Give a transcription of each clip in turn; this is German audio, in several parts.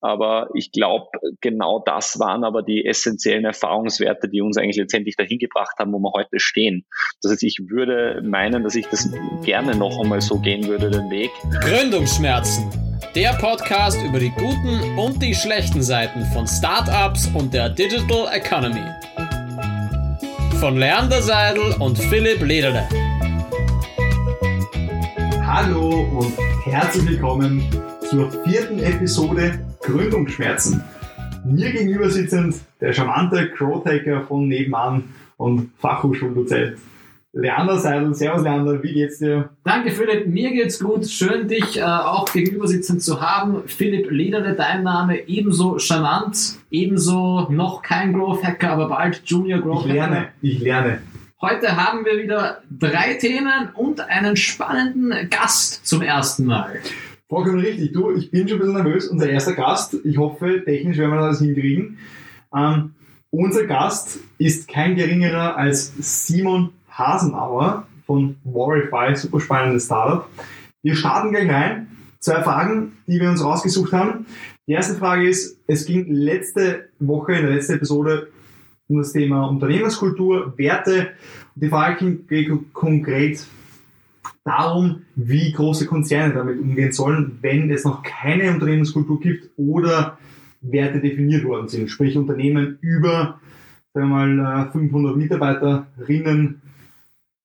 Aber ich glaube, genau das waren aber die essentiellen Erfahrungswerte, die uns eigentlich letztendlich dahin gebracht haben, wo wir heute stehen. Das heißt, ich würde meinen, dass ich das gerne noch einmal so gehen würde, den Weg. Gründungsschmerzen. Der Podcast über die guten und die schlechten Seiten von Startups und der Digital Economy. Von Leander Seidel und Philipp Lederle. Hallo und herzlich willkommen zur vierten Episode Gründungsschmerzen. Mir gegenüber sitzend der charmante Growth-Hacker von nebenan und Fachhochschuldozent Leander Seidel. Servus Leander, wie geht's dir? Danke Philipp, mir geht's gut. Schön, dich äh, auch gegenüber sitzend zu haben. Philipp Lederle, dein Name, ebenso charmant, ebenso noch kein Growth Hacker, aber bald Junior Growth Hacker. Ich lerne, ich lerne. Heute haben wir wieder drei Themen und einen spannenden Gast zum ersten Mal. Vollkommen richtig. Du, ich bin schon ein bisschen nervös. Unser erster Gast. Ich hoffe, technisch werden wir das hinkriegen. Ähm, unser Gast ist kein geringerer als Simon Hasenauer von Warify. Super spannendes Startup. Wir starten gleich rein. Zwei Fragen, die wir uns rausgesucht haben. Die erste Frage ist, es ging letzte Woche in der letzten Episode um das Thema Unternehmenskultur, Werte. Die Frage ging konkret darum, wie große Konzerne damit umgehen sollen, wenn es noch keine Unternehmenskultur gibt oder Werte definiert worden sind. Sprich Unternehmen über sagen wir mal 500 äh, Mitarbeiterinnen,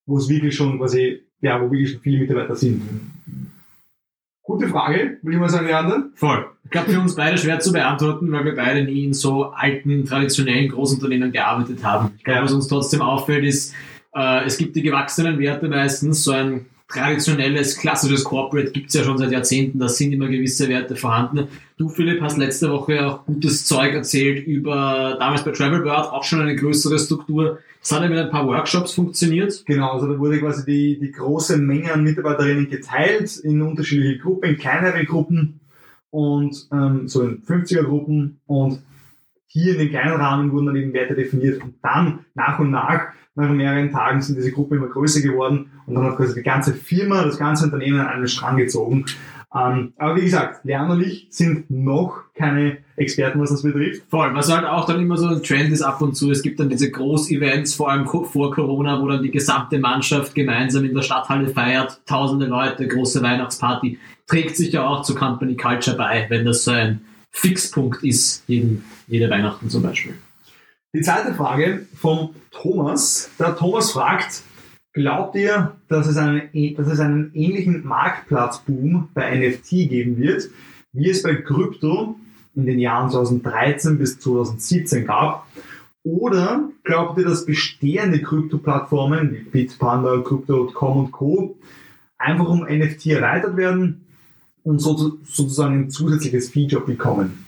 wo es wirklich schon quasi, ja, wo wirklich schon viele Mitarbeiter sind. Gute Frage, würde ich mal sagen, Leander. Voll. Ich glaube, für uns beide schwer zu beantworten, weil wir beide nie in so alten, traditionellen Großunternehmen gearbeitet haben. Ich glaube, was uns trotzdem auffällt, ist, äh, es gibt die gewachsenen Werte meistens, so ein traditionelles, klassisches Corporate gibt es ja schon seit Jahrzehnten, da sind immer gewisse Werte vorhanden. Du, Philipp, hast letzte Woche auch gutes Zeug erzählt über damals bei Travelbird auch schon eine größere Struktur. Das hat ja mit ein paar Workshops funktioniert. Genau, also da wurde quasi die, die große Menge an Mitarbeiterinnen geteilt in unterschiedliche Gruppen, in kleinere Gruppen und ähm, so in 50er Gruppen und hier in den kleinen Rahmen wurden dann eben Werte definiert und dann nach und nach nach mehreren Tagen sind diese Gruppen immer größer geworden und dann hat quasi die ganze Firma, das ganze Unternehmen an einen Strang gezogen. Ähm, aber wie gesagt, Lerner und ich sind noch keine Experten, was das betrifft. Voll, was halt auch dann immer so ein Trend ist ab und zu. Es gibt dann diese Groß-Events, vor allem vor Corona, wo dann die gesamte Mannschaft gemeinsam in der Stadthalle feiert, tausende Leute, große Weihnachtsparty. Trägt sich ja auch zur Company Culture bei, wenn das so ein Fixpunkt ist, jeden, jede Weihnachten zum Beispiel. Die zweite Frage von Thomas. Der Thomas fragt, glaubt ihr, dass es, einen, dass es einen ähnlichen Marktplatzboom bei NFT geben wird, wie es bei Krypto in den Jahren 2013 bis 2017 gab? Oder glaubt ihr, dass bestehende Krypto-Plattformen wie Bitpanda, Crypto.com und Co. einfach um NFT erweitert werden und so, sozusagen ein zusätzliches Feature bekommen?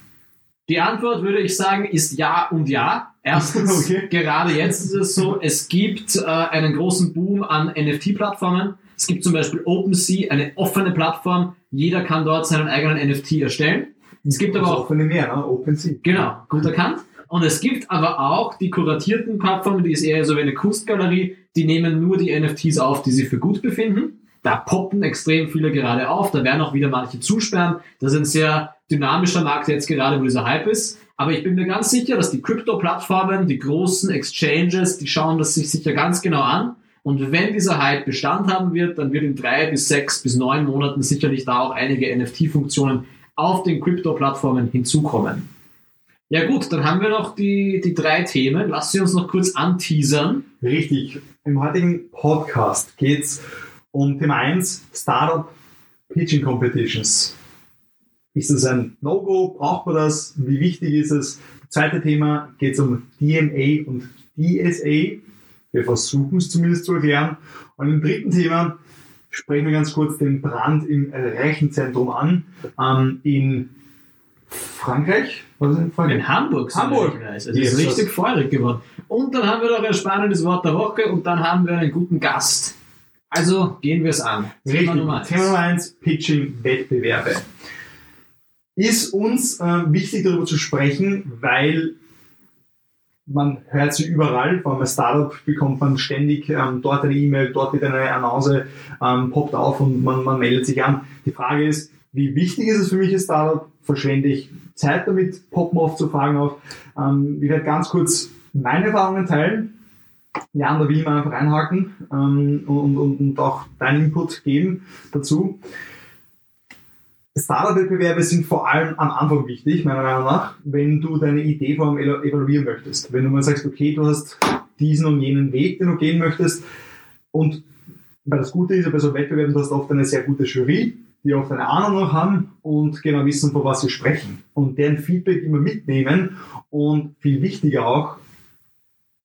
Die Antwort würde ich sagen, ist ja und ja. Erstens, okay. gerade jetzt ist es so, es gibt äh, einen großen Boom an NFT-Plattformen. Es gibt zum Beispiel OpenSea, eine offene Plattform. Jeder kann dort seinen eigenen NFT erstellen. Es gibt aber auch offene mehr, ne? OpenSea. Genau, gut erkannt. Und es gibt aber auch die kuratierten Plattformen, die ist eher so wie eine Kunstgalerie, die nehmen nur die NFTs auf, die sie für gut befinden. Da poppen extrem viele gerade auf, da werden auch wieder manche zusperren. Das ist ein sehr dynamischer Markt jetzt gerade, wo dieser Hype ist. Aber ich bin mir ganz sicher, dass die Krypto-Plattformen, die großen Exchanges, die schauen das sich sicher ganz genau an. Und wenn dieser Hype Bestand haben wird, dann wird in drei bis sechs bis neun Monaten sicherlich da auch einige NFT-Funktionen auf den Krypto-Plattformen hinzukommen. Ja gut, dann haben wir noch die, die drei Themen. Lass sie uns noch kurz anteasern. Richtig. Im heutigen Podcast geht es um Thema 1, Startup Pitching Competitions. Ist das ein No-Go? Braucht man das? Wie wichtig ist es? Zweite Thema geht es um DMA und DSA. Wir versuchen es zumindest zu erklären. Und im dritten Thema sprechen wir ganz kurz den Brand im Rechenzentrum an. Ähm, in Frankreich? Was ist in Frankreich? In Hamburg. Hamburg. Also es ist richtig feurig geworden. Und dann haben wir noch ein spannendes Wort der Woche und dann haben wir einen guten Gast. Also gehen wir es an. Thema Nummer 1. Thema Nummer 1, Pitching-Wettbewerbe ist uns äh, wichtig darüber zu sprechen, weil man hört sie überall, vor allem als Startup bekommt man ständig ähm, dort eine E-Mail, dort wird eine Annonce, ähm, poppt auf und man, man meldet sich an. Die Frage ist, wie wichtig ist es für mich als Startup? verschwende ich Zeit damit, poppen oft so Fragen auf. Ähm, ich werde ganz kurz meine Erfahrungen teilen. Jan, da will ich mal einfach einhaken ähm, und, und, und auch deinen Input geben dazu. Startup-Wettbewerbe sind vor allem am Anfang wichtig, meiner Meinung nach, wenn du deine Idee vor allem evaluieren möchtest. Wenn du mal sagst, okay, du hast diesen und jenen Weg, den du gehen möchtest und weil das Gute ist, bei so Wettbewerben, du hast oft eine sehr gute Jury, die oft eine Ahnung noch haben und genau wissen, von was sie sprechen. Und deren Feedback immer mitnehmen und viel wichtiger auch,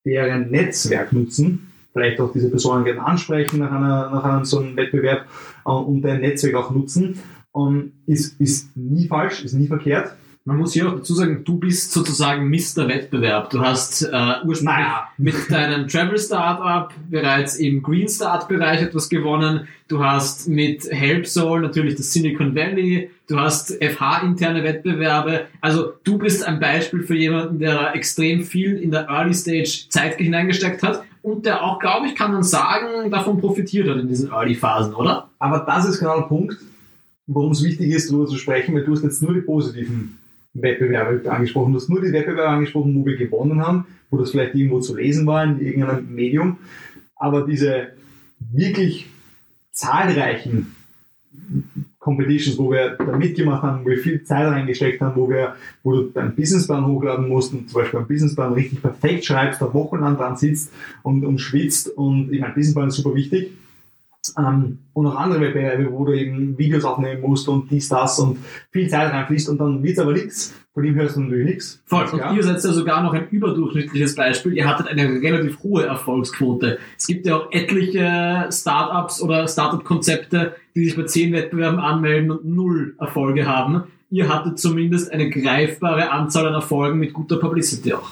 deren Netzwerk nutzen, vielleicht auch diese Personen gerne ansprechen nach, einer, nach einem so einem Wettbewerb äh, und deren Netzwerk auch nutzen, ähm, ist, ist nie falsch, ist nie verkehrt. Man muss hier auch dazu sagen, du bist sozusagen Mr. Wettbewerb. Du hast äh, ursprünglich naja. mit deinem Travel Startup bereits im Green Start Bereich etwas gewonnen. Du hast mit HelpSoul natürlich das Silicon Valley. Du hast FH-interne Wettbewerbe. Also du bist ein Beispiel für jemanden, der extrem viel in der Early Stage Zeit hineingesteckt hat und der auch, glaube ich, kann man sagen, davon profitiert hat in diesen Early Phasen, oder? Aber das ist genau der Punkt, warum es wichtig ist, darüber zu sprechen, weil du hast jetzt nur die positiven Wettbewerbe angesprochen. Du hast nur die Wettbewerbe angesprochen, wo wir gewonnen haben, wo das vielleicht irgendwo zu lesen war in irgendeinem Medium. Aber diese wirklich zahlreichen Competitions, wo wir da mitgemacht haben, wo wir viel Zeit reingesteckt haben, wo wir, wo du deinen Businessplan hochladen musst und zum Beispiel einen Businessplan richtig perfekt schreibst, da wochenlang dran sitzt und, und schwitzt und ich meine, Businessplan ist super wichtig, ähm, und auch andere Wettbewerbe, wo du eben Videos aufnehmen musst und dies, das und viel Zeit reinfließt und dann wird's aber nichts. Von ihm hörst du natürlich nichts. Voll. Und ihr seid ja sogar noch ein überdurchschnittliches Beispiel. Ihr hattet eine relativ hohe Erfolgsquote. Es gibt ja auch etliche Startups oder Startup-Konzepte, die sich bei zehn Wettbewerben anmelden und null Erfolge haben. Ihr hattet zumindest eine greifbare Anzahl an Erfolgen mit guter Publicity auch.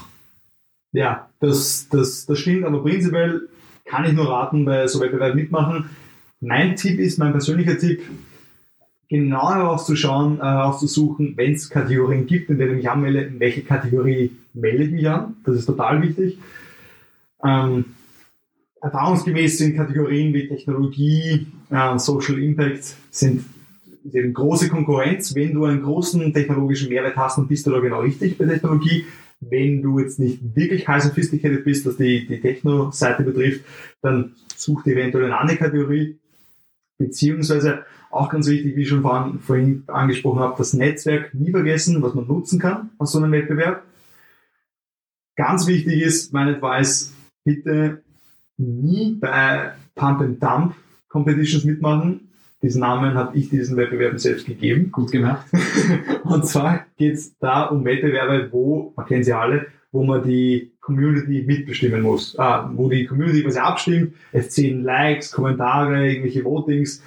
Ja, das, das, das stimmt, aber prinzipiell kann ich nur raten, bei so Wettbewerben mitmachen. Mein Tipp ist, mein persönlicher Tipp, genau herauszuschauen, äh, herauszusuchen, wenn es Kategorien gibt, in denen ich mich anmelde, in welche Kategorie melde ich mich an. Das ist total wichtig. Ähm, erfahrungsgemäß sind Kategorien wie Technologie, äh, Social Impact sind eben große Konkurrenz. Wenn du einen großen technologischen Mehrwert hast, dann bist du da genau richtig bei Technologie. Wenn du jetzt nicht wirklich high sophisticated bist, was die, die Techno-Seite betrifft, dann such dir eventuell eine andere Kategorie. Beziehungsweise auch ganz wichtig, wie ich schon vorhin, vorhin angesprochen habe, das Netzwerk nie vergessen, was man nutzen kann aus so einem Wettbewerb. Ganz wichtig ist, mein Advice, bitte nie bei Pump and Dump Competitions mitmachen, diesen Namen habe ich diesen Wettbewerben selbst gegeben. Gut gemacht. und zwar geht es da um Wettbewerbe, wo, man kennt sie alle, wo man die Community mitbestimmen muss. Ah, wo die Community quasi abstimmt, es zählen Likes, Kommentare, irgendwelche Votings.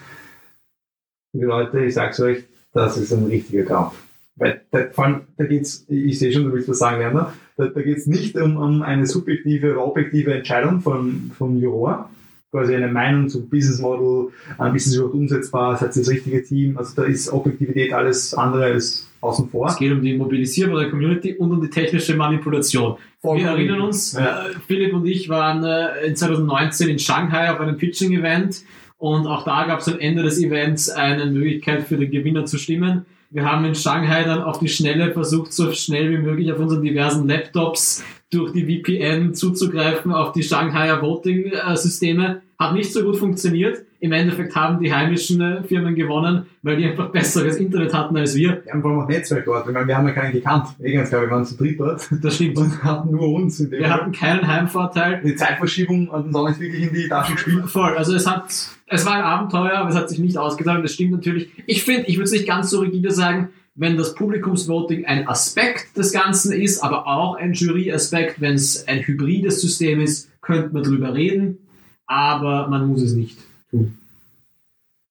Liebe Leute, ich sag's euch, das ist ein richtiger Kampf. Weil da, vor allem, da geht's, ich sehe schon, du willst was sagen, Werner, da, da geht's nicht um, um eine subjektive oder objektive Entscheidung von, von Juror, quasi eine Meinung zum Business Model, ein ist es überhaupt umsetzbar, seid ihr das richtige Team, also da ist Objektivität alles andere als außen vor. Es geht um die Mobilisierung der Community und um die technische Manipulation. Vollkommen. Wir erinnern uns, ja. äh, Philipp und ich waren äh, in 2019 in Shanghai auf einem Pitching-Event und auch da gab es am Ende des Events eine Möglichkeit für den Gewinner zu stimmen. Wir haben in Shanghai dann auf die Schnelle versucht, so schnell wie möglich auf unseren diversen Laptops durch die VPN zuzugreifen auf die Shanghaier Voting-Systeme. Hat nicht so gut funktioniert. Im Endeffekt haben die heimischen äh, Firmen gewonnen, weil die einfach besseres Internet hatten als wir. Wir haben vor allem auch Netzwerk dort. Ich meine, wir haben ja keinen gekannt. Ganz klar, wir waren zu dritt dort. Das stimmt. Und hatten nur uns. wir Fall. hatten keinen Heimvorteil. Die Zeitverschiebung hat uns auch nicht wirklich in die Tasche gespielt. Voll. Also es hat, es war ein Abenteuer, aber es hat sich nicht ausgezahlt. Das stimmt natürlich. Ich finde, ich würde es nicht ganz so rigide sagen, wenn das Publikumsvoting ein Aspekt des Ganzen ist, aber auch ein Juryaspekt, wenn es ein hybrides System ist, könnte man drüber reden, aber man muss es nicht tun.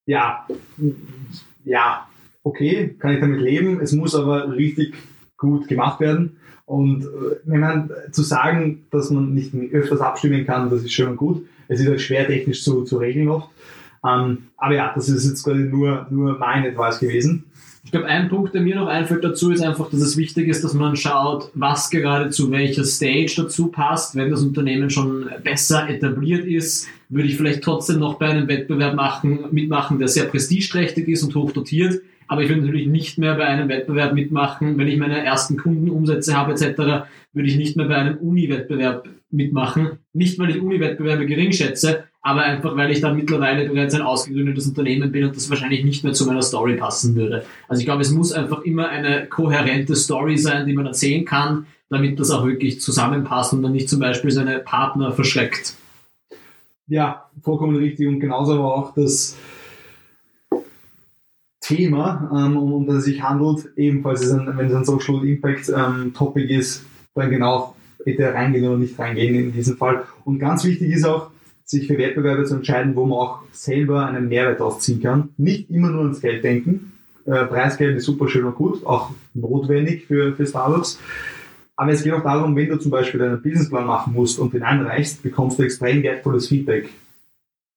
Ja, ja, okay, kann ich damit leben. Es muss aber richtig gut gemacht werden. Und äh, wenn man zu sagen, dass man nicht öfters abstimmen kann, das ist schön und gut. Es ist halt schwer technisch zu, zu regeln oft. Ähm, aber ja, das ist jetzt quasi nur, nur mein Advice gewesen. Ich glaube, ein Punkt, der mir noch einfällt dazu, ist einfach, dass es wichtig ist, dass man schaut, was gerade zu welcher Stage dazu passt. Wenn das Unternehmen schon besser etabliert ist, würde ich vielleicht trotzdem noch bei einem Wettbewerb machen, mitmachen, der sehr prestigeträchtig ist und hoch dotiert. aber ich würde natürlich nicht mehr bei einem Wettbewerb mitmachen. Wenn ich meine ersten Kundenumsätze habe etc., würde ich nicht mehr bei einem Uni-Wettbewerb mitmachen. Nicht, weil ich Uni-Wettbewerbe gering schätze, aber einfach, weil ich dann mittlerweile bereits ein ausgegründetes Unternehmen bin und das wahrscheinlich nicht mehr zu meiner Story passen würde. Also ich glaube, es muss einfach immer eine kohärente Story sein, die man erzählen kann, damit das auch wirklich zusammenpasst und dann nicht zum Beispiel seine Partner verschreckt. Ja, vollkommen richtig. Und genauso aber auch das Thema, ähm, um das es sich handelt, ebenfalls, ist ein, wenn es ein Social Impact ähm, Topic ist, dann genau bitte reingehen oder nicht reingehen in diesem Fall. Und ganz wichtig ist auch, sich für Wettbewerbe zu entscheiden, wo man auch selber einen Mehrwert ausziehen kann. Nicht immer nur ans Geld denken. Äh, Preisgeld ist super schön und gut, auch notwendig für, für Startups. Aber es geht auch darum, wenn du zum Beispiel einen Businessplan machen musst und den einreichst, bekommst du extrem wertvolles Feedback.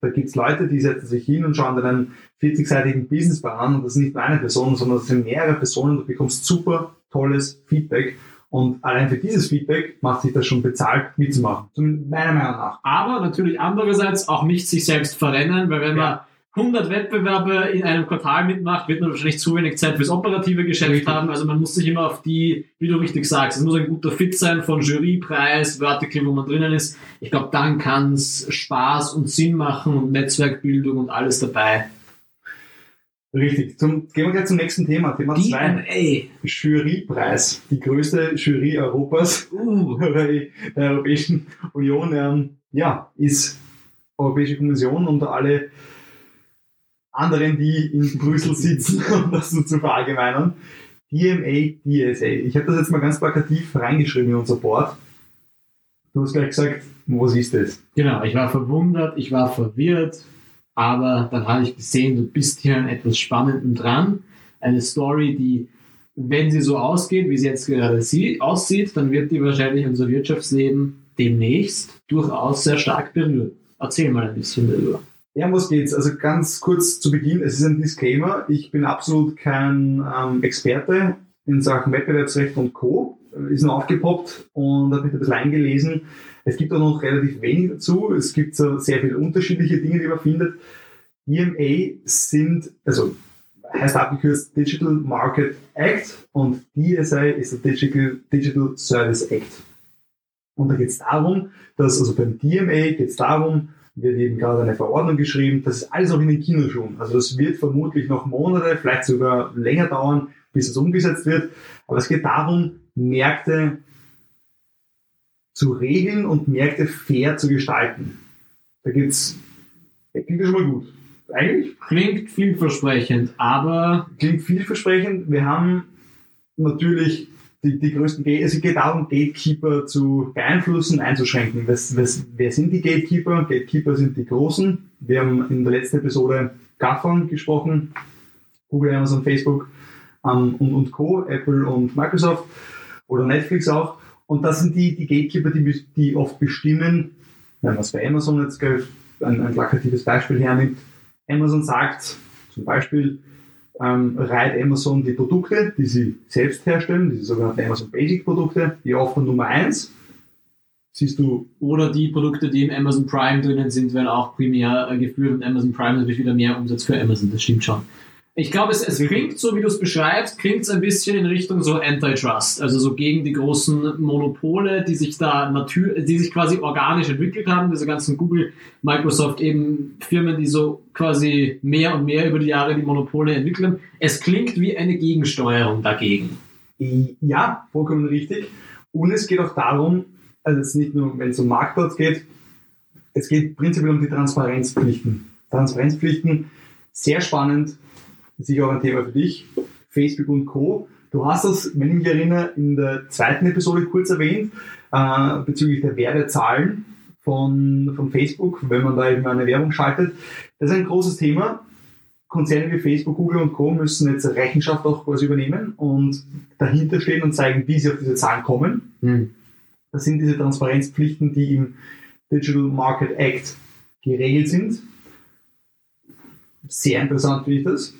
Da gibt es Leute, die setzen sich hin und schauen dann einen 40-seitigen Businessplan an und das ist nicht nur eine Person, sondern das sind mehrere Personen. Du bekommst super tolles Feedback und allein für dieses Feedback macht sich das schon bezahlt, mitzumachen. Meiner Meinung nach. Aber natürlich andererseits auch nicht sich selbst verrennen, weil wenn ja. man 100 Wettbewerbe in einem Quartal mitmacht, wird man wahrscheinlich zu wenig Zeit fürs operative Geschäft richtig. haben. Also man muss sich immer auf die, wie du richtig sagst, es muss ein guter Fit sein von Jurypreis, Vertical, wo man drinnen ist. Ich glaube, dann kann es Spaß und Sinn machen und Netzwerkbildung und alles dabei. Richtig. Zum, gehen wir gleich zum nächsten Thema. Thema 2. Jurypreis. Die größte Jury Europas uh. der Europäischen Union ähm, ja, ist Europäische Kommission und alle anderen, die in Brüssel sitzen, um das so zu verallgemeinern. DMA, DSA. Ich habe das jetzt mal ganz plakativ reingeschrieben in unser Board. Du hast gleich gesagt, was ist das? Genau, ich war verwundert, ich war verwirrt, aber dann habe ich gesehen, du bist hier an etwas Spannendem dran. Eine Story, die, wenn sie so ausgeht, wie sie jetzt gerade aussieht, dann wird die wahrscheinlich unser Wirtschaftsleben demnächst durchaus sehr stark berühren. Erzähl mal ein bisschen darüber. Ja, was geht's? Also ganz kurz zu Beginn, es ist ein Disclaimer. Ich bin absolut kein ähm, Experte in Sachen Wettbewerbsrecht und Co. Ist nur aufgepoppt und habe mich ein bisschen eingelesen. Es gibt auch noch relativ wenig dazu. Es gibt so sehr viele unterschiedliche Dinge, die man findet. EMA sind, also heißt abgekürzt Digital Market Act und DSA ist der Digital, Digital Service Act. Und da geht es darum, dass, also beim DMA geht es darum, wird eben gerade eine Verordnung geschrieben, das ist alles noch in den Kinderschuhen. Also es wird vermutlich noch Monate, vielleicht sogar länger dauern, bis es umgesetzt wird. Aber es geht darum, Märkte zu regeln und Märkte fair zu gestalten. Da gibt's, da klingt das schon mal gut. Eigentlich? Klingt vielversprechend, aber. Klingt vielversprechend. Wir haben natürlich die, die größten Gate, es geht darum, Gatekeeper zu beeinflussen, einzuschränken. Was, was, wer sind die Gatekeeper? Gatekeeper sind die Großen. Wir haben in der letzten Episode GAFAM gesprochen, Google, Amazon, Facebook ähm, und, und Co., Apple und Microsoft oder Netflix auch. Und das sind die, die Gatekeeper, die, die oft bestimmen, wenn man es bei Amazon jetzt ein, ein plakatives Beispiel hernimmt, Amazon sagt zum Beispiel, ähm, reiht Amazon die Produkte, die sie selbst herstellen, diese sogenannten Amazon Basic Produkte, die offen Nummer 1. Siehst du. Oder die Produkte, die im Amazon Prime drinnen sind, werden auch primär äh, geführt und Amazon Prime natürlich wieder mehr Umsatz für Amazon, das stimmt schon. Ich glaube, es, es klingt so, wie du es beschreibst, klingt es ein bisschen in Richtung so Antitrust, also so gegen die großen Monopole, die sich da natürlich, die sich quasi organisch entwickelt haben, diese ganzen Google, Microsoft, eben Firmen, die so quasi mehr und mehr über die Jahre die Monopole entwickeln. Es klingt wie eine Gegensteuerung dagegen. Ja, vollkommen richtig. Und es geht auch darum, also jetzt nicht nur, wenn es um Marktplatz geht, es geht prinzipiell um die Transparenzpflichten. Transparenzpflichten, sehr spannend sicher auch ein Thema für dich. Facebook und Co. Du hast das, wenn ich mich erinnere, in der zweiten Episode kurz erwähnt, äh, bezüglich der Werbezahlen von, von Facebook, wenn man da eben eine Werbung schaltet. Das ist ein großes Thema. Konzerne wie Facebook, Google und Co. müssen jetzt Rechenschaft auch quasi übernehmen und dahinter stehen und zeigen, wie sie auf diese Zahlen kommen. Mhm. Das sind diese Transparenzpflichten, die im Digital Market Act geregelt sind. Sehr interessant finde ich das.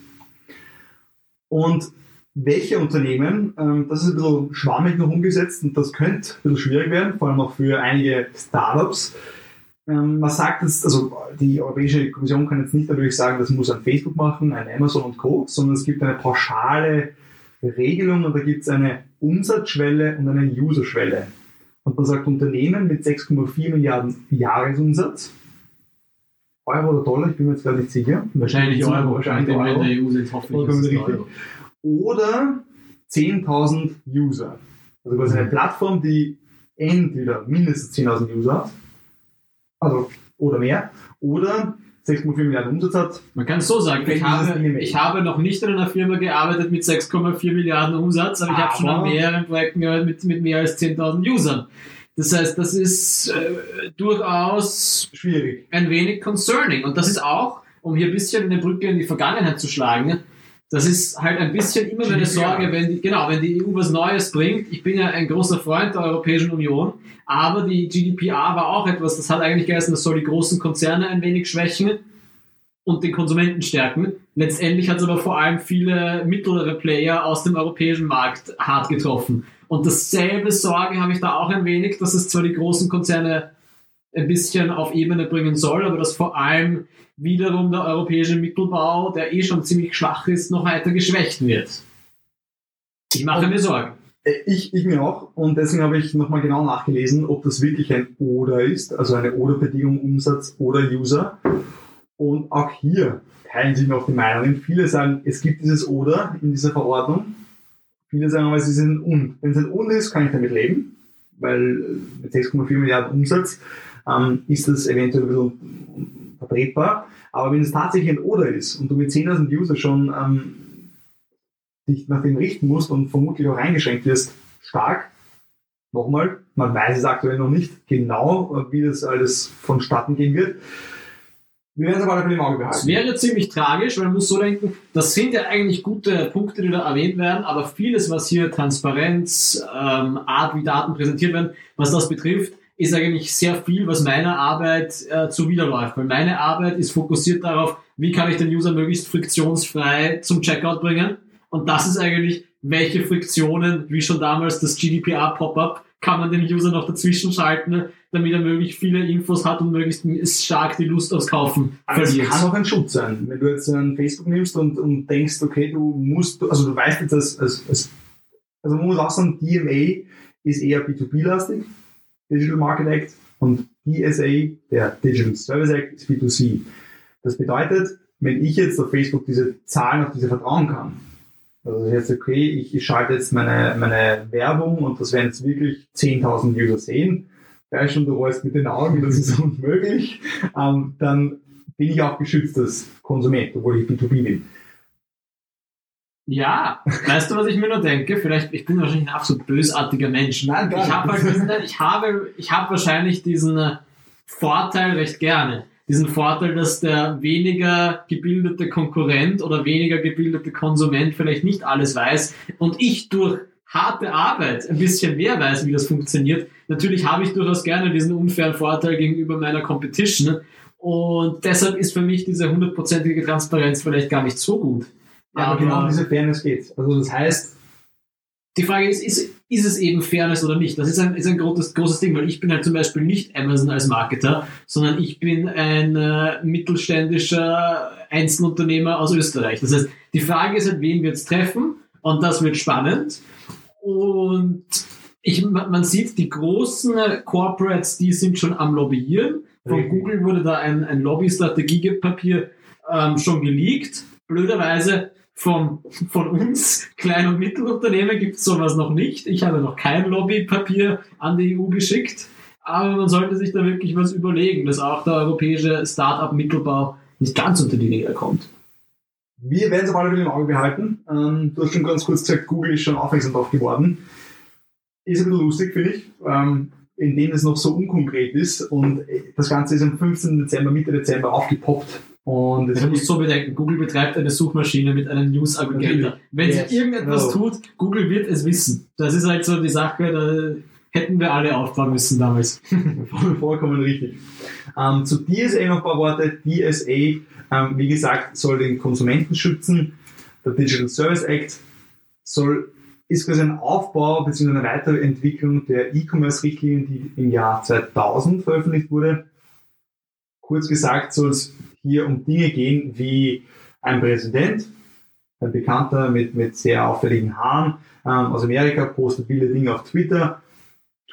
Und welche Unternehmen, ähm, das ist ein bisschen schwammig noch umgesetzt und das könnte ein bisschen schwierig werden, vor allem auch für einige Startups, Ähm, man sagt jetzt, also die Europäische Kommission kann jetzt nicht natürlich sagen, das muss ein Facebook machen, ein Amazon und Co., sondern es gibt eine pauschale Regelung und da gibt es eine Umsatzschwelle und eine Userschwelle. Und man sagt, Unternehmen mit 6,4 Milliarden Jahresumsatz, Euro oder Dollar, ich bin mir jetzt gar nicht sicher. Wahrscheinlich Euro, wahrscheinlich nachdem wir Euro. in der EU sind, hoffe ich, Vollkommen ist es richtig. Euro. Oder 10.000 User. Also quasi eine Plattform, die entweder mindestens 10.000 User hat, also oder mehr, oder 6,4 Milliarden Umsatz hat. Man kann es so sagen, ich habe, ich habe noch nicht in einer Firma gearbeitet mit 6,4 Milliarden Umsatz, aber ich habe schon an Aber- mehreren Projekten gearbeitet mit, mit mehr als 10.000 Usern. Das heißt, das ist äh, durchaus Schwierig. ein wenig concerning. Und das ist auch, um hier ein bisschen eine Brücke in die Vergangenheit zu schlagen, das ist halt ein bisschen immer meine. Sorge, wenn die, genau, wenn die EU was Neues bringt. Ich bin ja ein großer Freund der Europäischen Union, aber die GDPR war auch etwas, das hat eigentlich geheißen, das soll die großen Konzerne ein wenig schwächen und den Konsumenten stärken. Letztendlich hat es aber vor allem viele mittlere Player aus dem europäischen Markt hart getroffen. Und dasselbe Sorge habe ich da auch ein wenig, dass es zwar die großen Konzerne ein bisschen auf Ebene bringen soll, aber dass vor allem wiederum der europäische Mittelbau, der eh schon ziemlich schwach ist, noch weiter geschwächt wird. Ich mache Und- mir Sorgen. Äh, Ich, ich mir auch. Und deswegen habe ich nochmal genau nachgelesen, ob das wirklich ein Oder ist, also eine Oder-Bedingung Umsatz oder User. Und auch hier teilen sich noch die Meinungen. Viele sagen, es gibt dieses Oder in dieser Verordnung. Viele sagen aber, ist ein Und. Wenn es ein Und ist, kann ich damit leben, weil äh, mit 6,4 Milliarden Umsatz ähm, ist das eventuell ein bisschen vertretbar. Aber wenn es tatsächlich ein Oder ist und du mit 10.000 User schon ähm, dich nach dem richten musst und vermutlich auch eingeschränkt wirst, stark. Nochmal, man weiß es aktuell noch nicht genau, wie das alles vonstatten gehen wird. Wir werden es aber alle im Auge Es behalten. wäre ziemlich tragisch, weil man muss so denken, das sind ja eigentlich gute Punkte, die da erwähnt werden, aber vieles, was hier Transparenz, ähm, Art, wie Daten präsentiert werden, was das betrifft, ist eigentlich sehr viel, was meiner Arbeit äh, zuwiderläuft. Weil meine Arbeit ist fokussiert darauf, wie kann ich den User möglichst friktionsfrei zum Checkout bringen. Und das ist eigentlich, welche Friktionen, wie schon damals das GDPR-Pop-up, kann man den User noch dazwischen schalten, damit er möglichst viele Infos hat und möglichst stark die Lust aufs Kaufen Aber es kann auch ein Schutz sein. Wenn du jetzt ein Facebook nimmst und, und denkst, okay, du musst, also du weißt jetzt, als, als, als also man muss auch sagen, DMA ist eher B2B-lastig, Digital Market Act, und DSA, der Digital Service Act, ist B2C. Das bedeutet, wenn ich jetzt auf Facebook diese Zahlen, auf diese vertrauen kann, also jetzt okay, ich, ich schalte jetzt meine, meine Werbung und das werden jetzt wirklich 10.000 User sehen, ist schon, du rollst mit den Augen, das ist unmöglich, ähm, dann bin ich auch geschützt als Konsument, obwohl ich B2B bin. Ja, weißt du, was ich mir nur denke? Vielleicht, ich bin wahrscheinlich ein absolut bösartiger Mensch. Nein, Ich habe halt diesen, ich habe, ich habe wahrscheinlich diesen äh, Vorteil recht gerne. Diesen Vorteil, dass der weniger gebildete Konkurrent oder weniger gebildete Konsument vielleicht nicht alles weiß und ich durch harte Arbeit ein bisschen mehr weiß, wie das funktioniert. Natürlich habe ich durchaus gerne diesen unfairen Vorteil gegenüber meiner Competition und deshalb ist für mich diese hundertprozentige Transparenz vielleicht gar nicht so gut. Ja, aber genau um diese Fairness geht. Also das heißt, die Frage ist, ist, ist es eben Fairness oder nicht? Das ist ein, ist ein großes, großes Ding, weil ich bin halt zum Beispiel nicht Amazon als Marketer, sondern ich bin ein äh, mittelständischer Einzelunternehmer aus Österreich. Das heißt, die Frage ist halt, wen wir jetzt treffen und das wird spannend. Und ich, man sieht, die großen Corporates, die sind schon am Lobbyieren. Von Richtig. Google wurde da ein, ein Lobby-Strategiepapier ähm, schon geleakt. Blöderweise von, von uns, Klein- und Mittelunternehmen, gibt es sowas noch nicht. Ich habe noch kein Lobbypapier an die EU geschickt. Aber man sollte sich da wirklich was überlegen, dass auch der europäische Start-up-Mittelbau nicht ganz unter die Räder kommt. Wir werden es auf alle Fälle im Auge behalten. Ähm, du hast schon ganz kurz gesagt, Google ist schon aufmerksam drauf geworden. Ist ein bisschen lustig, finde ich, ähm, indem es noch so unkonkret ist und äh, das Ganze ist am 15. Dezember, Mitte Dezember aufgepoppt. Und es Man muss gibt- so bedenken, Google betreibt eine Suchmaschine mit einem News Aggregator. Wenn Yes. sich irgendetwas No. tut, Google wird es wissen. Das ist halt so die Sache, hätten wir alle aufbauen müssen damals. Voll- Vollkommen richtig. Ähm, zu DSA noch ein paar Worte. DSA, ähm, wie gesagt, soll den Konsumenten schützen. Der Digital Service Act soll, ist quasi ein Aufbau bzw. eine Weiterentwicklung der E-Commerce-Richtlinie, die im Jahr 2000 veröffentlicht wurde. kurz gesagt soll es hier um Dinge gehen wie ein Präsident, ein Bekannter mit, mit sehr auffälligen Haaren ähm, aus Amerika, postet viele Dinge auf Twitter.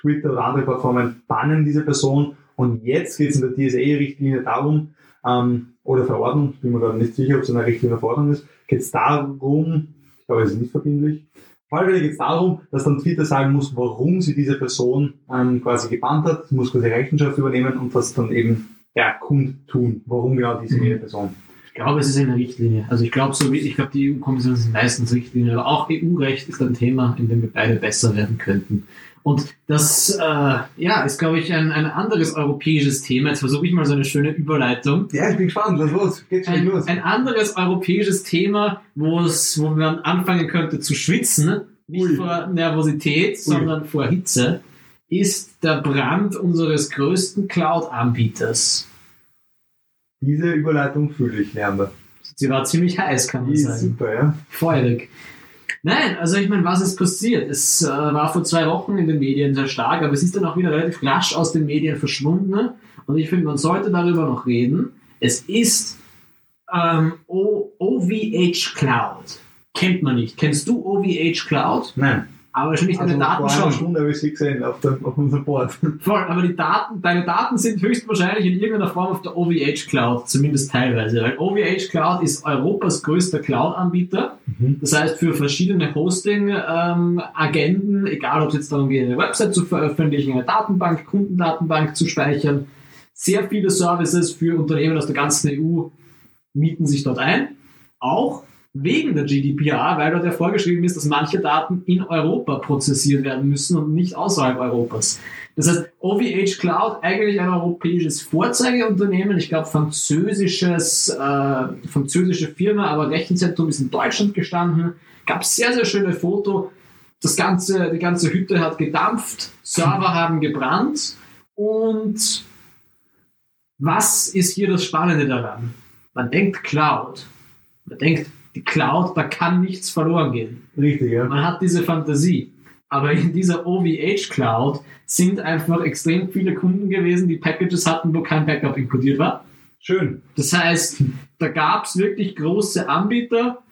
Twitter oder andere Plattformen bannen diese Person. Und jetzt geht es in der TSA-Richtlinie darum, ähm, oder Verordnung, ich bin mir gerade nicht sicher, ob es eine Richtlinie oder Verordnung ist, geht es darum, ich glaube, es ist nicht verbindlich, Fälle geht es darum, dass dann Twitter sagen muss, warum sie diese Person ähm, quasi gebannt hat, sie muss quasi Rechenschaft übernehmen und das dann eben ja, kundtun, warum genau diese Mhm. jene Person. Ich glaube, es ist eine Richtlinie. Also ich glaube, so wie, ich glaube, die EU-Kommission sind meistens Richtlinien, aber auch EU-Recht ist ein Thema, in dem wir beide besser werden könnten. Und das, äh, ja, ist, glaube ich, ein, ein anderes europäisches Thema. Jetzt versuche ich mal so eine schöne Überleitung. Ja, ich bin gespannt, lass los, geht schon Ein, los. ein anderes europäisches Thema, wo es, wo man anfangen könnte zu schwitzen, nicht Ui. vor Nervosität, sondern vor Hitze, ist der Brand unseres größten Cloud-Anbieters. Diese Überleitung fühle ich, Leander. Sie war ziemlich heiß, kann man Die sagen. super, ja. Feurig. Nein, also ich meine, was ist passiert? Es äh, war vor zwei Wochen in den Medien sehr stark, aber es ist dann auch wieder relativ rasch aus den Medien verschwunden. Und ich finde, man sollte darüber noch reden. Es ist ähm, OVH Cloud. Kennt man nicht. Kennst du OVH Cloud? Nein. Aber wahrscheinlich deine Also Daten vor einer schon. Stunde habe ich sie gesehen auf, dem, auf unserem Board. Voll, aber die Daten, deine Daten sind höchstwahrscheinlich in irgendeiner Form auf der OVH Cloud, zumindest teilweise. Weil OVH Cloud ist Europas größter Cloud-Anbieter. Das heißt, für verschiedene Hosting-Agenden, egal ob es jetzt darum geht, eine Website zu veröffentlichen, eine Datenbank, Kundendatenbank zu speichern, sehr viele Services für Unternehmen aus der ganzen EU mieten sich dort ein. Auch wegen der GDPR, weil dort ja vorgeschrieben ist, dass manche Daten in Europa prozessiert werden müssen und nicht außerhalb Europas. Das heißt, OVH Cloud eigentlich ein europäisches Vorzeigeunternehmen, ich glaube französisches, äh, französische Firma, aber Rechenzentrum ist in Deutschland gestanden. Gab sehr, sehr schöne Foto. Das ganze, die ganze Hütte hat gedampft, Server haben gebrannt und was ist hier das Spannende daran? Man denkt Cloud. Man denkt, die Cloud, da kann nichts verloren gehen. Richtig, ja. Man hat diese Fantasie. Aber in dieser OVH Cloud sind einfach extrem viele Kunden gewesen, die Packages hatten, wo kein Backup inkludiert war. Schön. Das heißt, da gab es wirklich große Anbieter,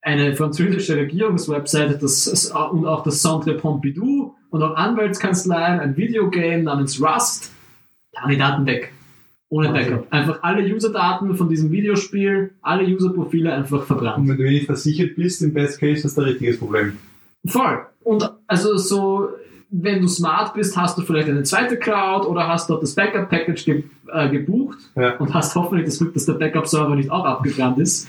eine französische Regierungswebseite das, und auch das Centre Pompidou und auch Anwaltskanzleien, ein Videogame namens Rust. Da waren die Daten weg. Ohne. Backup. Einfach alle Userdaten von diesem Videospiel, alle Userprofile einfach Und verbrannt. wenn du nicht versichert bist, im Best Case hast du ein richtiges Problem. Voll. Und also so, wenn du smart bist, hast du vielleicht eine zweite Cloud oder hast dort das Backup-Package ge äh, gebucht Ja. und hast hoffentlich das Glück, dass der Backup-Server nicht auch abgebrannt ist.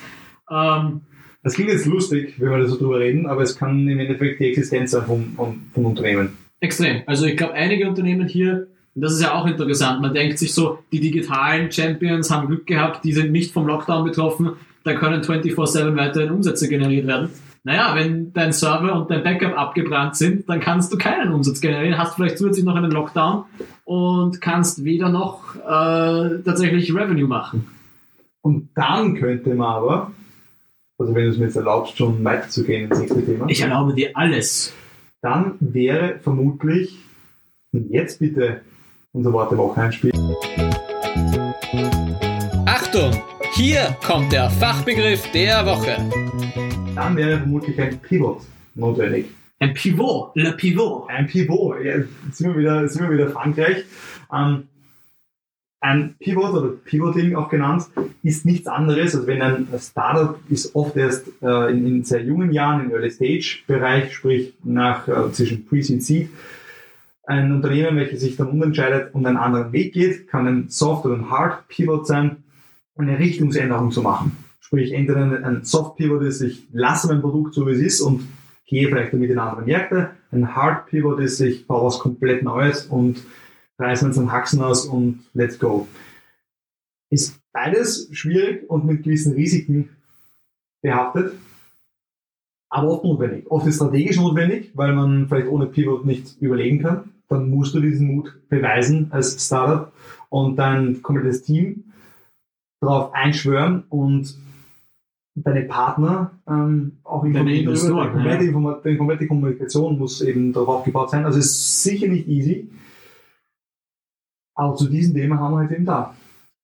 Ähm, Das klingt jetzt lustig, wenn wir da so drüber reden, aber es kann im Endeffekt die Existenz sein vom, vom, vom Unternehmen. extrem. Also ich glaube, einige Unternehmen hier, und das ist ja auch interessant, man denkt sich so, die digitalen Champions haben Glück gehabt, die sind nicht vom Lockdown betroffen, da können 24-7 weiterhin Umsätze generiert werden. Naja, wenn dein Server und dein Backup abgebrannt sind, dann kannst du keinen Umsatz generieren, hast vielleicht zusätzlich noch einen Lockdown und kannst weder noch äh, tatsächlich Revenue machen. Und dann könnte man aber, also wenn du es mir jetzt erlaubst, schon weiterzugehen ins nächste Thema, Ich erlaube dir alles. dann wäre vermutlich, und jetzt bitte unser Wort der Woche einspielen, Achtung, hier kommt der Fachbegriff der Woche. dann wäre vermutlich ein Pivot notwendig. Ein Pivot, le Pivot. Ein Pivot, ja, jetzt sind wir wieder, sind wir wieder Frankreich. Ähm, ein Pivot oder Pivoting auch genannt, ist nichts anderes, als wenn ein Startup ist oft erst äh, in, in sehr jungen Jahren im Early Stage Bereich, sprich nach äh, zwischen Pre-Seed Seed, ein Unternehmen, welches sich dann umentscheidet und einen anderen Weg geht, kann ein Soft- oder ein Hard Pivot sein, eine Richtungsänderung zu machen. Sprich, entweder ein, ein Soft Pivot ist, ich lasse mein Produkt so wie es ist und gehe vielleicht damit in andere Märkte. Ein Hard Pivot ist, ich baue was komplett Neues und reiße uns einen Haxen aus und let's go. Ist beides schwierig und mit gewissen Risiken behaftet, aber oft notwendig. Oft ist strategisch notwendig, weil man vielleicht ohne Pivot nicht überlegen kann. Dann musst du diesen Mut beweisen als Startup und dein komplettes Team darauf einschwören und deine Partner ähm, auch Deine informieren darüber. Die komplette, ja. Komplette Kommunikation muss eben darauf aufgebaut sein. Also es ist sicher nicht easy. Aber zu diesem Thema haben wir heute eben da.